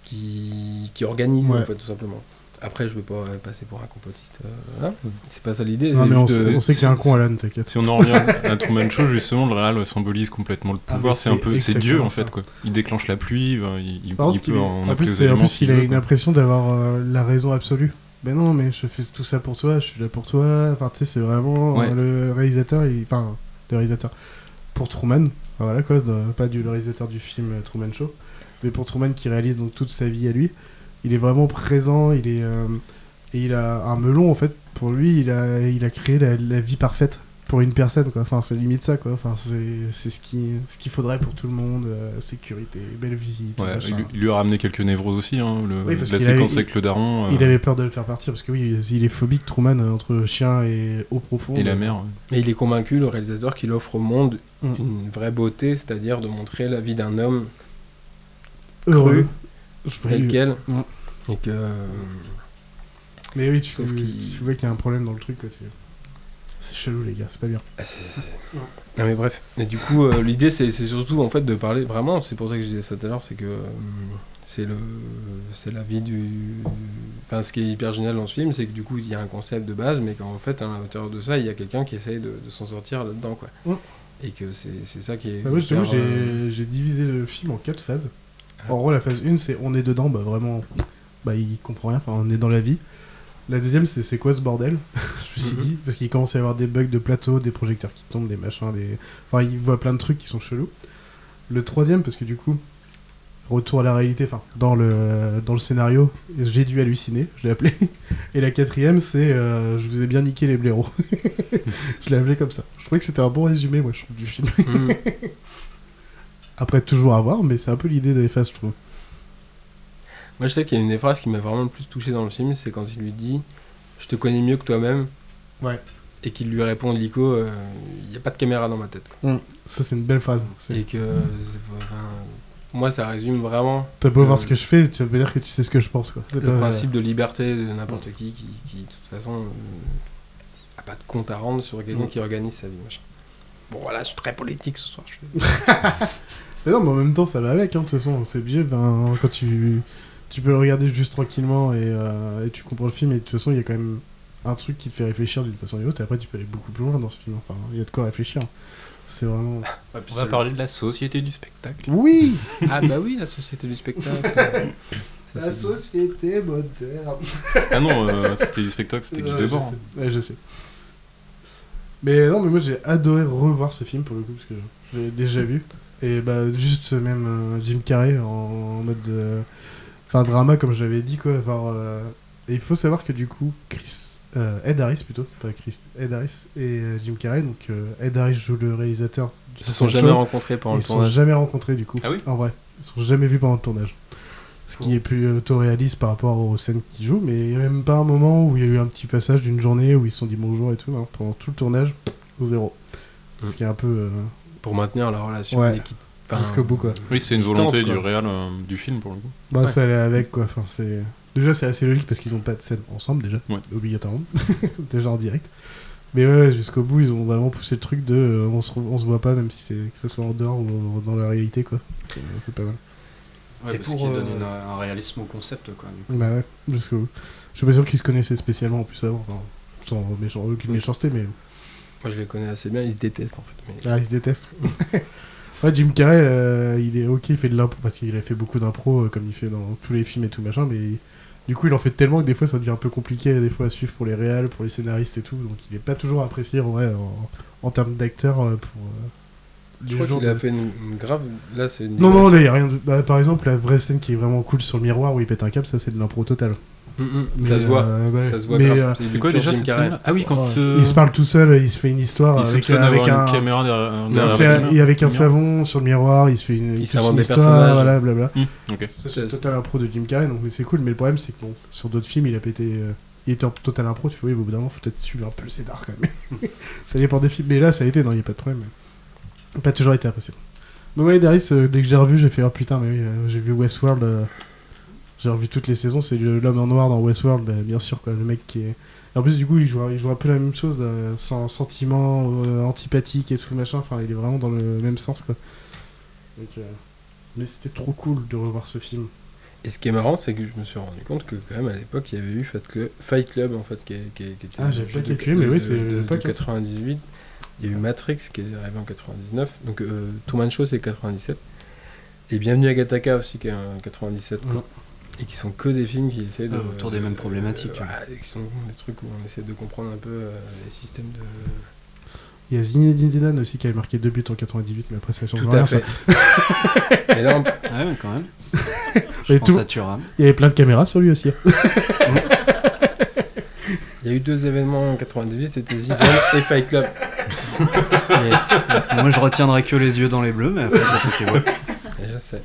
Speaker 1: qui, qui organise,
Speaker 2: Ouais.
Speaker 1: en fait, tout simplement. Après, je veux pas passer pour un complotiste. euh, voilà. C'est pas ça l'idée.
Speaker 2: Non,
Speaker 1: c'est
Speaker 2: mais on sait-
Speaker 1: euh,
Speaker 2: on sait qu'il y a un con, Alan, t'inquiète.
Speaker 4: Si on en revient à Truman Show, justement, le réal symbolise complètement le
Speaker 2: Ah,
Speaker 4: pouvoir. c'est un peu, c'est Dieu en fait
Speaker 2: ça.
Speaker 4: quoi. Il déclenche la pluie, ben, il, il- il peut
Speaker 2: est-
Speaker 4: en,
Speaker 2: en
Speaker 4: appeler
Speaker 2: plus, en plus, il a une impression d'avoir euh, la raison absolue. Ben non, mais je fais tout ça pour toi, je suis là pour toi. Enfin, tu sais, c'est vraiment
Speaker 4: Ouais.
Speaker 2: euh, le réalisateur, il- enfin, le réalisateur pour Truman. Voilà quoi, pas du le réalisateur du film euh, Truman Show, mais pour Truman qui réalise donc toute sa vie à lui. Il est vraiment présent, il est euh, et il a un melon en fait. Pour lui, il a il a créé la, la vie parfaite pour une personne quoi. Enfin, c'est limite ça quoi. Enfin, c'est c'est ce qui ce qu'il faudrait pour tout le monde, euh, sécurité, belle vie. Tout
Speaker 4: Ouais,
Speaker 2: machin.
Speaker 4: il, lui- il lui a ramené quelques névroses aussi. Hein, le-
Speaker 2: Oui, parce
Speaker 4: la
Speaker 2: qu'il
Speaker 4: séquence
Speaker 2: avait-
Speaker 4: avec le daron.
Speaker 2: Il
Speaker 4: euh,
Speaker 2: avait peur de le faire partir parce que oui, il est phobique Truman entre chien et eau profonde.
Speaker 4: Et la mer, ouais.
Speaker 1: Et il est convaincu, le réalisateur, qu'il offre au monde
Speaker 2: Mm.
Speaker 1: une vraie beauté, c'est-à-dire de montrer la vie d'un homme
Speaker 2: Heureux.
Speaker 1: cru, tel quel.
Speaker 2: Mm.
Speaker 1: Et que. euh,
Speaker 2: Mais oui, tu,
Speaker 1: qu'il-
Speaker 2: tu vois qu'il y a un problème dans le truc. quoi, tu- C'est chelou les gars, c'est pas bien.
Speaker 1: Ah, c'est- Non mais bref. Et du coup, euh, l'idée c'est c'est surtout en fait de parler vraiment. C'est pour ça que je disais ça tout à l'heure, c'est que euh, c'est le c'est la vie du. Enfin, ce qui est hyper génial dans ce film, c'est que du coup il y a un concept de base, mais qu'en fait à l'intérieur de ça, il y a quelqu'un qui essaye de, de s'en sortir là-dedans, quoi.
Speaker 2: Mm.
Speaker 1: Et que c'est c'est ça qui est.
Speaker 2: Bah, moi,
Speaker 1: hyper, euh,
Speaker 2: j'ai divisé le film en quatre phases.
Speaker 1: Ah.
Speaker 2: En gros, la phase 1, c'est on est dedans, bah vraiment, bah il comprend rien, enfin on est dans la vie. La deuxième, c'est c'est quoi ce bordel Je me suis
Speaker 1: Mhm.
Speaker 2: dit, parce qu'il commence à y avoir des bugs de plateau, des projecteurs qui tombent, des machins, des. Enfin, il voit plein de trucs qui sont chelous. Le troisième, parce que du coup, retour à la réalité, enfin, dans le, dans le scénario, j'ai dû halluciner, je l'ai appelé. Et la quatrième, c'est euh, je vous ai bien niqué les blaireaux. je l'ai appelé comme ça. Je trouvais que c'était un bon résumé, moi, je trouve, du film.
Speaker 1: Mm.
Speaker 2: Après, toujours à voir, mais c'est un peu l'idée des phases, je trouve.
Speaker 1: Moi, je sais qu'il y a une des phrases qui m'a vraiment le plus touché dans le film, c'est quand il lui dit Je te connais mieux que toi-même.
Speaker 2: Ouais.
Speaker 1: Et qu'il lui répond Lico euh, Il n'y a pas de caméra dans ma tête. quoi.
Speaker 2: Mm. Ça, c'est une belle phrase. C'est-
Speaker 1: Et que. enfin, moi, ça résume vraiment.
Speaker 2: T'as beau voir ce que je fais, tu veux dire que tu sais ce que je pense, quoi.
Speaker 1: Le
Speaker 2: pas-
Speaker 1: principe de liberté de n'importe qui, qui, qui, de toute façon, euh, a pas de compte à rendre sur quelqu'un
Speaker 2: Mm.
Speaker 1: qui organise sa vie. Machin. Bon, voilà, je suis très politique ce soir. je fais-
Speaker 2: Mais non, mais en même temps, ça va avec, hein, de toute façon, c'est obligé. Ben, quand tu, tu peux le regarder juste tranquillement et, euh, et tu comprends le film, et de toute façon, il y a quand même un truc qui te fait réfléchir d'une façon ou d'une autre, et après, tu peux aller beaucoup plus loin dans ce film. Enfin, il y a de quoi réfléchir. C'est vraiment.
Speaker 4: On va parler de la société du spectacle.
Speaker 2: Oui
Speaker 1: Ah, bah oui, la société du spectacle. Ça,
Speaker 2: La société moderne.
Speaker 4: Ah non, euh, c'était du spectacle, c'était Guy
Speaker 2: je
Speaker 4: Debord.
Speaker 2: sais. Ouais, je sais. Mais non, mais moi j'ai adoré revoir ce film pour le coup, parce que je l'ai déjà vu. Et bah, juste même euh, Jim Carrey en, en mode. euh, Enfin, drama, comme j'avais dit, quoi. Enfin, euh, Et il faut savoir que du coup, Chris. euh, Ed Harris plutôt, pas Chris. Ed Harris et euh, Jim Carrey. Donc, euh, Ed Harris joue le réalisateur. du
Speaker 1: Ils se sont jamais
Speaker 2: Show.
Speaker 1: rencontrés pendant
Speaker 2: Ils
Speaker 1: le
Speaker 2: se sont
Speaker 1: tournage.
Speaker 2: jamais rencontrés du coup.
Speaker 4: Ah oui
Speaker 2: En vrai. Ils se sont jamais vus pendant le tournage. Ce qui est plus autoréaliste par rapport aux scènes qu'ils jouent, mais il n'y a même pas un moment où il y a eu un petit passage d'une journée où ils se sont dit bonjour et tout. hein. Pendant tout le tournage, zéro. Ce qui est un peu. euh,
Speaker 1: Pour maintenir la relation
Speaker 2: Ouais.
Speaker 1: Enfin,
Speaker 2: Jusqu'au bout, quoi.
Speaker 4: Oui, c'est une volonté
Speaker 1: quoi.
Speaker 4: du réal euh, du film pour le coup.
Speaker 2: Bah
Speaker 1: Ouais.
Speaker 2: ça allait avec quoi. Enfin c'est déjà c'est assez logique parce qu'ils ont pas de scène ensemble déjà
Speaker 4: Ouais.
Speaker 2: obligatoirement déjà en direct. Mais ouais jusqu'au bout ils ont vraiment poussé le truc de euh, on se re- on se voit pas même si c'est que ce soit en dehors ou dans la réalité quoi. Donc, euh, C'est pas mal.
Speaker 3: Ouais,
Speaker 1: Et
Speaker 3: parce
Speaker 1: pour,
Speaker 3: qu'il
Speaker 1: euh,
Speaker 3: donne une- un réalisme au concept, quoi. du coup.
Speaker 2: Bah ouais jusqu'au bout. Je suis pas sûr qu'ils se connaissaient spécialement en plus avant. Enfin, sans méchant, aucune méchanceté mais
Speaker 1: Moi, je les connais assez bien, ils se détestent en fait. Mais...
Speaker 2: ah ils se détestent. ouais Jim Carrey euh, il est ok il fait de l'impro parce qu'il a fait beaucoup d'impro euh, comme il fait dans tous les films et tout machin mais Du coup, il en fait tellement que des fois, ça devient un peu compliqué des fois à suivre pour les réals, pour les scénaristes et tout. Donc, il est pas toujours apprécié en vrai en, en termes d'acteur euh, pour. euh,
Speaker 1: Je crois qu'il a fait une, une grave. Là, c'est une.
Speaker 2: Non, non, là, il y a rien de. Bah, par exemple, la vraie scène qui est vraiment cool sur le miroir où il pète un câble, ça, c'est de l'impro total.
Speaker 1: Mm, mm,
Speaker 2: Mais,
Speaker 1: ça se voit.
Speaker 2: euh, ouais.
Speaker 1: Ça se voit.
Speaker 2: Mais,
Speaker 1: grave.
Speaker 2: euh,
Speaker 1: C'est
Speaker 4: quoi déjà cette Ah oui, quand. Euh,
Speaker 2: Il se parle tout seul, il se fait une histoire
Speaker 4: il
Speaker 2: avec, un.
Speaker 4: une caméra derrière.
Speaker 2: il
Speaker 4: derrière
Speaker 2: se
Speaker 4: la
Speaker 2: fait- et avec un savon sur le miroir, il se fait une,
Speaker 1: Il s'invente
Speaker 2: une histoire, voilà, blabla.
Speaker 4: Hmm, ok.
Speaker 2: Ça, c'est total impro de Jim Carrey, donc c'est cool. Mais le problème, c'est que bon, sur d'autres films, il a pété. euh, il était en total impro, tu fais oui, au bout d'un moment, faut peut-être suivre un peu le scénar quand même. ça dépend des films. Mais là, ça a été, non, il n'y a pas de problème. Pas toujours été apprécié. Mais ouais, Darius, euh, dès que j'ai revu, j'ai fait, oh putain, mais oui, euh, j'ai vu Westworld. J'ai revu toutes les saisons, c'est le- l'homme en noir dans Westworld, bah, bien sûr, quoi. Le mec qui est. En plus, du coup, il joue, il joue un peu la même chose, euh, sans sentiment euh, antipathique et tout, machin. Enfin, il est vraiment dans le même sens, quoi. Donc, euh, Mais c'était trop cool de revoir ce film.
Speaker 1: Et ce qui est marrant, c'est que je me suis rendu compte que quand même à l'époque, il y avait eu Fight Club, Fight Club en fait, qui, qui- qui était.
Speaker 2: Ah, j'avais pas calculé, mais oui, c'est l'époque, hein.
Speaker 1: 98. Il y a eu Matrix qui est arrivé en 99. Donc euh, Truman Show c'est 97. Et Bienvenue à Gattaca aussi qui est en 97. quoi. Et qui sont que des films qui essaient de.
Speaker 3: Ah, autour des mêmes problématiques.
Speaker 1: ouais, qui sont des trucs où on essaie de comprendre un peu euh, les systèmes de.
Speaker 2: Il y a Zinedine Zidane aussi qui avait marqué deux buts en 98, mais après ça change
Speaker 1: Tout
Speaker 2: rien.
Speaker 1: à
Speaker 2: ça.
Speaker 1: fait. Et là, on-
Speaker 3: Ah quand même.
Speaker 2: Et
Speaker 3: Je pense
Speaker 2: tout-
Speaker 3: à Thuram.
Speaker 2: Il y avait plein de caméras sur lui aussi.
Speaker 1: il y a eu deux événements en 98, c'était Zidane et Fight Club. Mais-
Speaker 3: Moi, je retiendrai que les yeux dans les bleus, mais après, ça fait que ouais.
Speaker 1: Et je sais.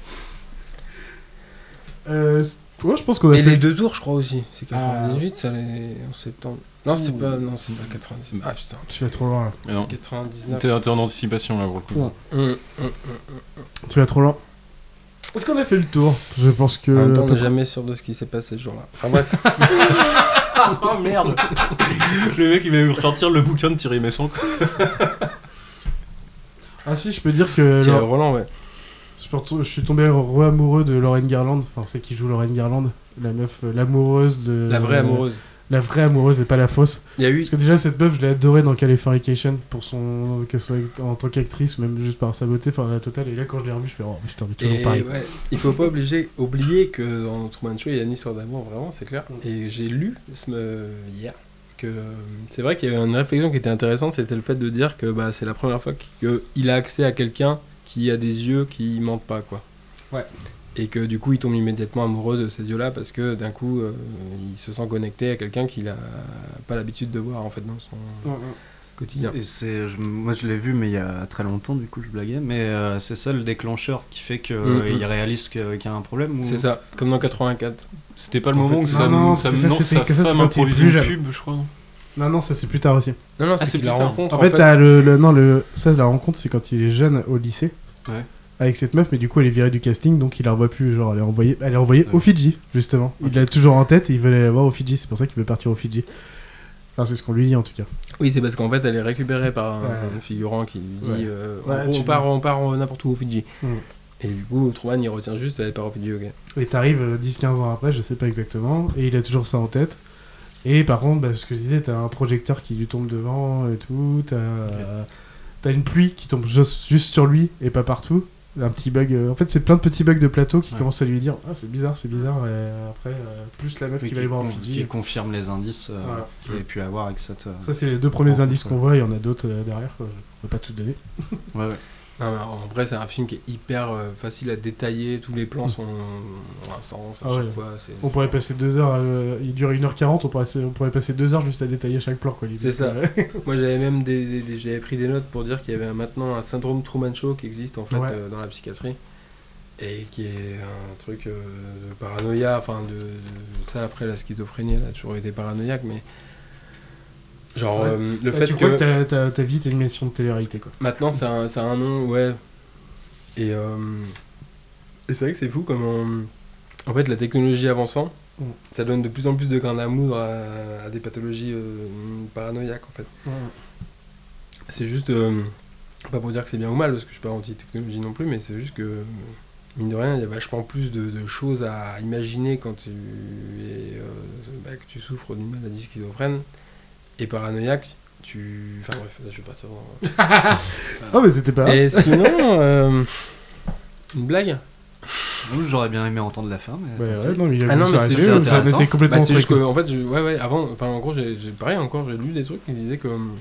Speaker 2: Euh, ouais, je pense qu'on a
Speaker 1: Et
Speaker 2: fait.
Speaker 1: les deux tours, je crois aussi. C'est
Speaker 2: Ah.
Speaker 1: 98, ça les... en septembre. Non, c'est pas, non, c'est pas 98. Ah putain.
Speaker 2: Tu vas trop loin. là.
Speaker 4: Mais non.
Speaker 1: 99.
Speaker 4: T'es en anticipation là pour le coup.
Speaker 2: Ouais.
Speaker 1: Hum, hum, hum.
Speaker 2: Tu vas trop loin. Est-ce qu'on a fait le tour? Je pense que.
Speaker 1: En même temps, on n'est jamais sûr de ce qui s'est passé ce jour-là. Enfin bref.
Speaker 4: oh merde Le mec il va nous ressortir le bouquin de Thierry Messon.
Speaker 2: Ah si, je peux dire que.
Speaker 1: Thierry Roland, ouais.
Speaker 2: Je, suis tombé re-amoureux de Lauren Garland. Enfin, c'est qui joue Lauren Garland. La meuf, euh, l'amoureuse de.
Speaker 1: La vraie amoureuse.
Speaker 2: La vraie amoureuse et pas la fausse.
Speaker 1: Il y a eu.
Speaker 2: Parce que déjà, cette meuf, je l'ai adorée dans Californication pour son. qu'elle soit en tant qu'actrice, même juste par sa beauté, enfin la totale. Et là, quand je l'ai revue, je fais, oh putain, mais toujours
Speaker 1: Et
Speaker 2: pareil.
Speaker 1: ouais, il faut pas obliger, oublier que dans Truman Show, il y a une histoire d'amour, vraiment, c'est clair. Et j'ai lu ce, me- hier que euh, c'est vrai qu'il y avait une réflexion qui était intéressante, c'était le fait de dire que bah, c'est la première fois qu'il a accès à quelqu'un qui a des yeux qui mentent pas, quoi.
Speaker 2: Ouais.
Speaker 1: Et que du coup, il tombe immédiatement amoureux de ces yeux-là parce que d'un coup, euh, il se sent connecté à quelqu'un qu'il a pas l'habitude de voir en fait dans son quotidien.
Speaker 3: Et c'est, je- moi je l'ai vu, mais il y a très longtemps, du coup je blaguais. Mais euh, c'est ça le déclencheur qui fait qu'il
Speaker 1: Mhm.
Speaker 3: réalise que- qu'il y a un problème ou...
Speaker 1: C'est ça, comme dans 84.
Speaker 4: C'était pas le
Speaker 2: En
Speaker 4: moment
Speaker 2: fait,
Speaker 4: où
Speaker 2: non, ça,
Speaker 4: non,
Speaker 2: que ça, c'est
Speaker 4: femme improvisait
Speaker 2: plus
Speaker 4: une
Speaker 2: jeune.
Speaker 4: pub, je crois. non?
Speaker 2: Non, ça c'est plus tard aussi.
Speaker 1: Non, non,
Speaker 4: Ah,
Speaker 1: c'est la
Speaker 4: plus tard.
Speaker 1: rencontre.
Speaker 2: En fait, t'as le, le- non, le, ça, la rencontre, c'est quand il est jeune au lycée.
Speaker 3: Ouais.
Speaker 2: Avec cette meuf, mais du coup, elle est virée du casting, donc il la revoit plus. Genre, elle est envoyée, elle est envoyée
Speaker 3: Ouais.
Speaker 2: au Fidji, justement. Il l'a toujours en tête et il veut aller la voir au Fidji, c'est pour ça qu'il veut partir au Fidji. Enfin, c'est ce qu'on lui dit en tout cas.
Speaker 1: Oui, c'est parce qu'en fait, elle est récupérée par un,
Speaker 2: Ouais.
Speaker 1: un figurant qui lui dit
Speaker 2: Ouais.
Speaker 1: euh,
Speaker 2: Ouais,
Speaker 1: on, part, on part euh, n'importe où au Fidji.
Speaker 2: Mm.
Speaker 1: Et du coup, Truman, il retient juste, elle part au Fidji, ok.
Speaker 2: Et t'arrives euh, 10-15 ans après, je sais pas exactement, et il a toujours ça en tête. Et par contre, bah, ce que je disais, t'as un projecteur qui lui tombe devant et tout, t'as t'as une pluie qui tombe juste, juste sur lui et pas partout. Un petit bug. euh, En fait, c'est plein de petits bugs de plateau qui
Speaker 3: Ouais.
Speaker 2: commencent à lui dire Ah, c'est bizarre, c'est bizarre. Et après, euh, plus la meuf
Speaker 3: Oui,
Speaker 2: qui va aller voir en Fidji.
Speaker 3: qui confirme les indices euh,
Speaker 2: Voilà.
Speaker 3: qu'il avait pu avoir avec cette. euh,
Speaker 2: Ça, c'est les deux premiers indices qu'on voit, il y en a d'autres euh, derrière. Quoi. Je vais pas tout donner.
Speaker 3: Ouais, ouais.
Speaker 1: Non, mais en vrai, c'est un film qui est hyper euh, facile à détailler. Tous les plans sont à sens à
Speaker 2: Ah
Speaker 1: chaque
Speaker 2: ouais.
Speaker 1: fois.
Speaker 2: On pourrait passer deux heures, euh, il dure 1h40, on pourrait, on pourrait passer deux heures juste à détailler chaque plan.
Speaker 1: C'est ça. Moi, j'avais même des, des- des- j'avais pris des notes pour dire qu'il y avait un- maintenant un syndrome Truman Show qui existe en fait
Speaker 2: Ouais.
Speaker 1: euh, dans la psychiatrie. et qui est un truc euh, de paranoïa, enfin de, de- ça après la schizophrénie elle a toujours été paranoïaque, mais genre
Speaker 2: Ouais.
Speaker 1: euh, le fait
Speaker 2: tu
Speaker 1: que
Speaker 2: crois que ta, vie une émission de télé-réalité, quoi.
Speaker 1: maintenant ça a, un- ça a un nom, ouais, et, euh, et c'est vrai que c'est fou comment en fait la technologie avançant,
Speaker 2: Mm.
Speaker 1: ça donne de plus en plus de grains moudre à, à des pathologies euh, paranoïaques en fait. C'est juste. euh, pas pour dire que c'est bien ou mal, parce que je suis pas anti-technologie non plus, mais c'est juste que, mine de rien, il y a vachement plus de, de choses à imaginer quand tu es, bah, que tu souffres d'une maladie schizophrène et paranoïaque. Tu. Enfin bref, là je vais partir dans.
Speaker 2: Oh, mais c'était pas.
Speaker 1: Et sinon, euh, une blague?
Speaker 3: J'aurais bien aimé entendre la fin, mais.
Speaker 2: Ouais, ouais, non, mais il y a
Speaker 1: Ah non, mais c'était
Speaker 2: on
Speaker 3: intéressant.
Speaker 2: était complètement
Speaker 1: Bah, juste que, en fait, je- ouais, ouais, avant, enfin, en gros, j'ai, pareil, encore, j'ai lu des trucs qui disaient que, hum,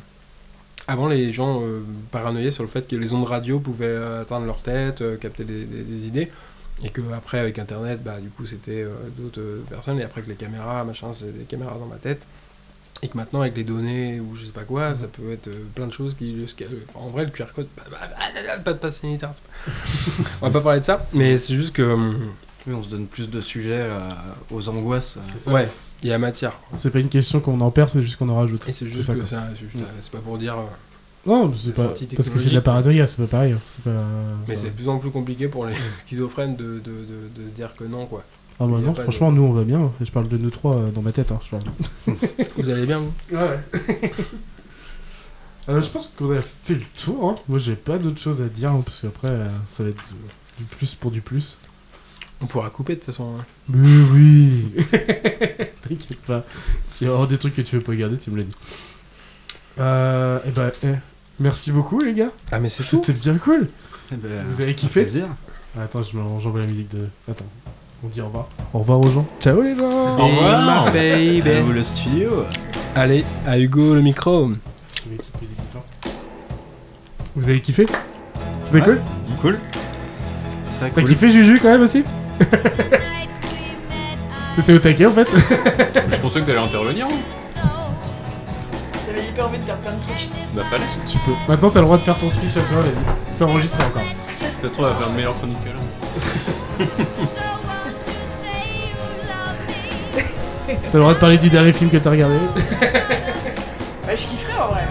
Speaker 1: avant, les gens euh, paranoïaient sur le fait que les ondes radio pouvaient euh, atteindre leur tête, euh, capter des, des- des idées, et que après, avec Internet, bah, du coup, c'était euh, d'autres euh, personnes, et après que les caméras, machin, c'est des caméras dans ma tête, et que maintenant, avec les données ou je sais pas quoi, ça peut être euh, plein de choses qui. enfin, en vrai, le QR code, bah, bah, bah, pas de passe sanitaire. On va pas parler de ça, mais c'est juste que. hum,
Speaker 3: Oui, on se donne plus de sujets euh, aux angoisses. euh.
Speaker 2: ça.
Speaker 1: Ouais, il y a matière.
Speaker 2: C'est pas une question qu'on en perd, c'est juste qu'on en rajoute.
Speaker 1: Et c'est juste
Speaker 2: ça,
Speaker 1: que
Speaker 2: quoi.
Speaker 1: ça, c'est juste, euh, c'est pas pour dire. euh,
Speaker 2: Non, c'est pas. Parce que c'est de la paranoïa, c'est pas pareil. hein. C'est pas.
Speaker 1: Mais c'est de plus en plus compliqué pour les schizophrènes de, de, de, de dire que non, quoi.
Speaker 2: Ah bah non, franchement, nous on va bien. Je parle de nous trois euh, dans ma tête. Hein, je parle.
Speaker 1: Vous allez bien, vous?
Speaker 2: Ouais. Euh, je pense qu'on a fait le tour. hein. Moi, j'ai pas d'autre chose à dire hein, parce qu'après, euh, ça va être du plus pour du plus.
Speaker 1: On pourra couper de toute façon. hein.
Speaker 2: Mais oui T'inquiète pas. S'il y a des trucs que tu veux pas garder, tu me l'as dit. Euh, et bah, eh, merci beaucoup, les gars.
Speaker 1: Ah, mais c'est tout.
Speaker 2: C'était bien cool.
Speaker 3: Eh ben,
Speaker 2: Vous avez
Speaker 3: un
Speaker 2: kiffé?
Speaker 3: plaisir.
Speaker 2: Attends, je me- j'envoie la musique de. Attends. On dit au revoir. Au revoir aux gens. Ciao les gens
Speaker 1: Au revoir. baby.
Speaker 3: À vous le studio.
Speaker 1: Allez, à Hugo le micro.
Speaker 2: Vous avez kiffé C'était
Speaker 3: Ouais.
Speaker 2: cool
Speaker 3: Cool. Très
Speaker 2: T'as
Speaker 3: cool.
Speaker 2: kiffé Juju quand même aussi T'étais au taquet en fait
Speaker 4: Je pensais que t'allais intervenir. hein.
Speaker 5: J'avais hyper envie de faire plein de trucs.
Speaker 4: Bah fallait.
Speaker 2: Tu peux. Maintenant t'as le droit de faire ton speech à toi, vas-y. C'est enregistré encore.
Speaker 4: Peut-être on va faire une meilleure chronique que là.
Speaker 2: T'as le droit de parler du dernier film que t'as regardé.
Speaker 5: Bah, je kifferais en vrai.